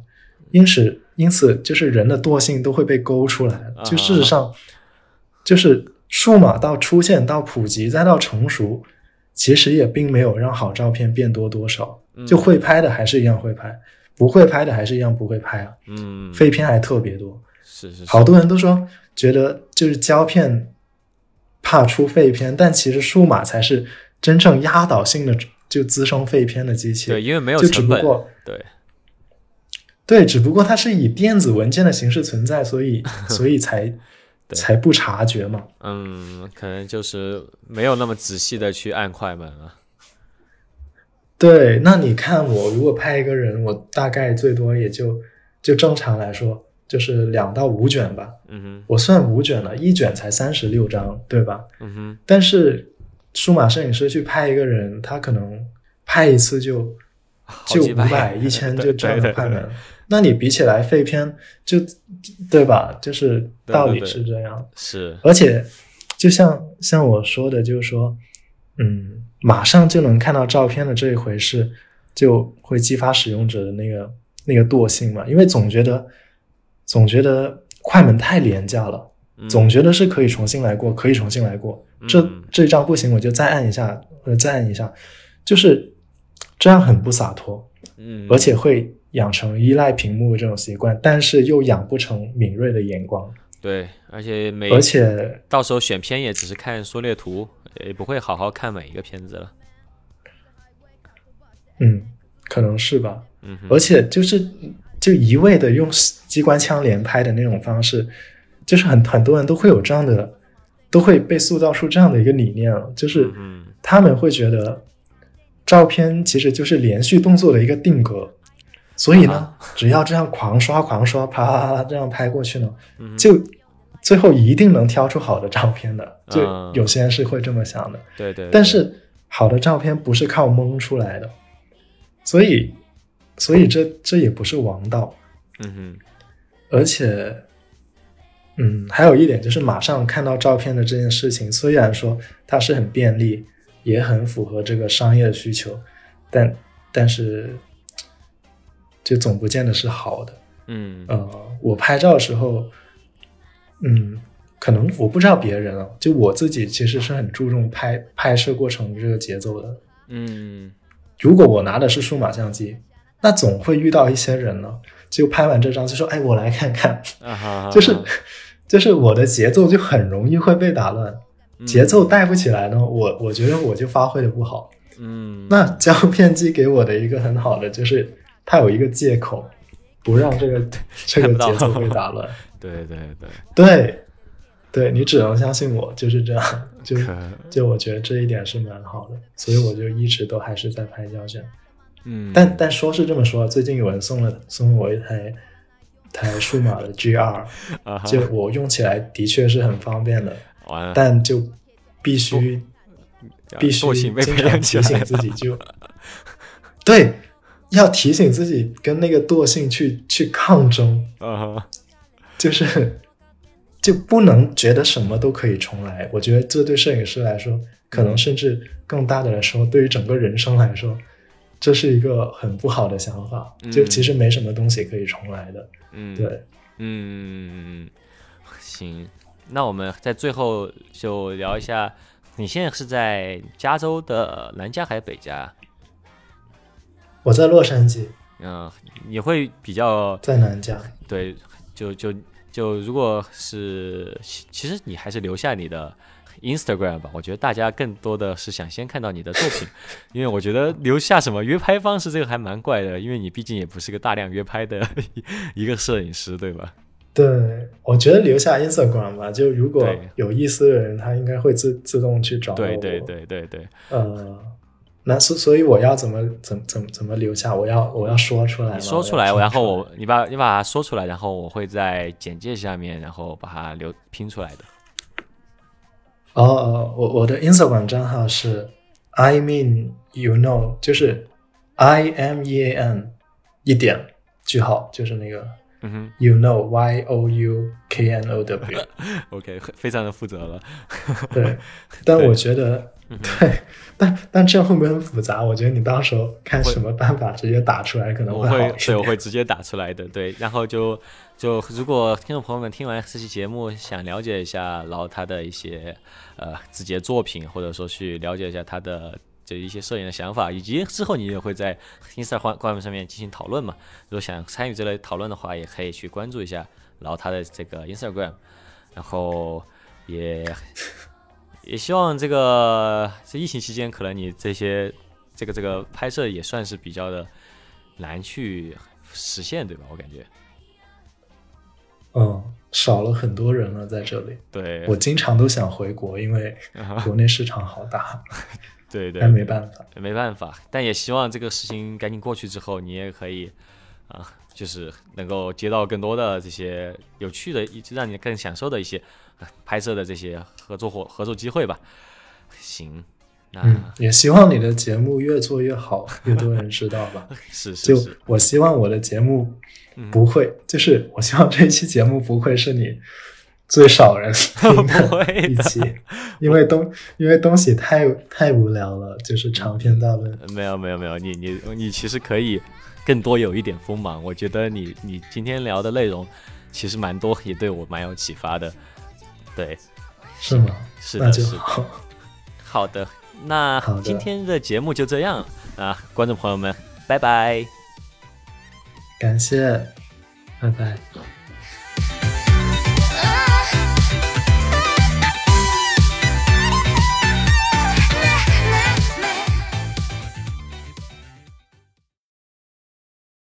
Speaker 2: 因此因此就是人的惰性都会被勾出来。就事实上，就是数码到出现到普及再到成熟，其实也并没有让好照片变多多少，
Speaker 1: 嗯
Speaker 2: 就会拍的还是一样会拍，不会拍的还是一样不会拍啊。
Speaker 1: 嗯，
Speaker 2: 废片还特别多，
Speaker 1: 是是是
Speaker 2: 好多人都说觉得就是胶片怕出废片，但其实数码才是真正压倒性的就滋生废片的机器。
Speaker 1: 对，因为没有
Speaker 2: 就只
Speaker 1: 成本，
Speaker 2: 不过
Speaker 1: 对，
Speaker 2: 对，只不过它是以电子文件的形式存在，所以 所以才才不察觉嘛。
Speaker 1: 嗯，可能就是没有那么仔细的去按快门了。
Speaker 2: 对，那你看我如果拍一个人，我大概最多也就就正常来说就是两到五卷吧，
Speaker 1: 嗯哼，
Speaker 2: 我算五卷了，一卷才三十六张，对吧？
Speaker 1: 嗯哼，
Speaker 2: 但是数码摄影师去拍一个人，他可能拍一次就就五百、一千
Speaker 1: 对
Speaker 2: 就这样的快门。那你比起来废片就对吧？就是道理是这样。
Speaker 1: 是，
Speaker 2: 而且就像像我说的，就是说，嗯，马上就能看到照片的这一回事，就会激发使用者的那个那个惰性嘛，因为总觉得总觉得快门太廉价了。
Speaker 1: 嗯
Speaker 2: 总觉得是可以重新来过，可以重新来过。这
Speaker 1: 嗯
Speaker 2: 这一张不行，我就再按一下，呃，再按一下，就是这样很不洒脱，
Speaker 1: 嗯，
Speaker 2: 而且会养成依赖屏幕这种习惯，但是又养不成敏锐的眼光，
Speaker 1: 对，而且每
Speaker 2: 而且
Speaker 1: 到时候选片也只是看缩略图，也不会好好看每一个片子了。
Speaker 2: 嗯，可能是吧。
Speaker 1: 嗯，
Speaker 2: 而且就是就一味的用机关枪连拍的那种方式，就是很很多人都会有这样的，都会被塑造出这样的一个理念了，就是
Speaker 1: 嗯。
Speaker 2: 他们会觉得照片其实就是连续动作的一个定格，所以呢，
Speaker 1: 啊。
Speaker 2: 只要这样狂刷狂刷，啪啪啪这样拍过去呢，就最后一定能挑出好的照片的。就
Speaker 1: 嗯
Speaker 2: 有些人是会这么想的，
Speaker 1: 对对，对。
Speaker 2: 但是好的照片不是靠蒙出来的，所以所以这这也不是王道。
Speaker 1: 嗯哼，
Speaker 2: 而且，嗯，还有一点就是马上看到照片的这件事情，虽然说它是很便利，也很符合这个商业需求，但但是就总不见得是好的。
Speaker 1: 嗯
Speaker 2: 呃，我拍照的时候，嗯，可能我不知道别人啊，就我自己其实是很注重拍拍摄过程这个节奏的。
Speaker 1: 嗯
Speaker 2: 如果我拿的是数码相机，那总会遇到一些人呢，就拍完这张就说：“哎，我来看看。”
Speaker 1: 啊哈，
Speaker 2: 就是就是我的节奏就很容易会被打乱，
Speaker 1: 嗯
Speaker 2: 节奏带不起来呢，我我觉得我就发挥的不好。
Speaker 1: 嗯，
Speaker 2: 那胶片机给我的一个很好的就是它有一个借口，不让这个 这个节奏被打乱。
Speaker 1: 对对对，
Speaker 2: 对，对你只能相信我，就是这样。就就我觉得这一点是蛮好的，所以我就一直都还是在拍胶卷。
Speaker 1: 嗯，
Speaker 2: 但但说是这么说，最近有人送了送我一台台数码的 GR，
Speaker 1: 啊
Speaker 2: 就我用起来的确是很方便的，但就必须必须经常提醒自己就，对，要提醒自己跟那个惰性去去抗争，
Speaker 1: 啊哈，
Speaker 2: 就是就不能觉得什么都可以重来。我觉得这对摄影师来说，可能甚至更大的来说，对于整个人生来说，这是一个很不好的想法。就
Speaker 1: 嗯
Speaker 2: 其实没什么东西可以重来的。
Speaker 1: 嗯，
Speaker 2: 对，
Speaker 1: 嗯，行，那我们在最后就聊一下，你现在是在加州的南加还是北加？
Speaker 2: 我在洛杉矶，
Speaker 1: 嗯，你会比较
Speaker 2: 在南加。
Speaker 1: 对，就就就如果是，其其实你还是留下你的 Instagram 吧。我觉得大家更多的是想先看到你的作品，因为我觉得留下什么约拍方式这个还蛮怪的，因为你毕竟也不是个大量约拍的一个摄影师，对吧？
Speaker 2: 对，我觉得留下 Instagram 吧，就如果有意思的人，他应该会自自动去找我。
Speaker 1: 对对对对对，
Speaker 2: 呃，那所所以我要怎么怎怎么怎么留下？我要我要说出来，
Speaker 1: 你说出来，然后我你把你把它说出来，然后我会在简介下面，然后把它留拼出来的。
Speaker 2: 哦哦，我我的 Instagram 账号是 I mean you know，就是 I M E A N 一点句号，就是那个
Speaker 1: 嗯哼
Speaker 2: you know Y O U K N O W。
Speaker 1: ，OK，非常的负责了。
Speaker 2: 对，但我觉得
Speaker 1: 嗯
Speaker 2: 对，但但这样会不会很复杂？我觉得你到时候看什么办法直接打出来可能
Speaker 1: 我会，
Speaker 2: 好一点。
Speaker 1: 对，我会直接打出来的，对。然后就就如果听众朋友们听完这期节目，想了解一下，然后他的一些呃自己的作品，或者说去了解一下他的就一些摄影的想法，以及之后你也会在 Instagram 上面进行讨论嘛。如果想参与这类讨论的话，也可以去关注一下，然后他的这个 Instagram，然后也也希望这个这疫情期间，可能你这些这个这个拍摄也算是比较的难去实现，对吧？我感觉，
Speaker 2: 嗯，少了很多人了在这里。
Speaker 1: 对，
Speaker 2: 我经常都想回国，因为国内市场好大，
Speaker 1: 对对
Speaker 2: 但没办法。
Speaker 1: 没办法，但也希望这个事情赶紧过去之后，你也可以啊、就是能够接到更多的这些有趣的，一让你更享受的一些呃拍摄的这些合作伙合作机会吧。行，那、
Speaker 2: 嗯，也希望你的节目越做越好，越多人知道吧。
Speaker 1: 是是，
Speaker 2: 就是我希望我的节目
Speaker 1: 嗯
Speaker 2: 不会，就是我希望这一期节目不会是你最少人 听
Speaker 1: 的
Speaker 2: 一期，因为东因为东西太太无聊了，就是长篇大论。
Speaker 1: 没有没有没有，你你你其实可以更多有一点锋芒。我觉得你你今天聊的内容其实蛮多，也对我蛮有启发的。对，
Speaker 2: 是吗？
Speaker 1: 是的，
Speaker 2: 是的。
Speaker 1: 好的，那今天的节目就这样啊，观众朋友们，拜拜。
Speaker 2: 感谢，拜拜。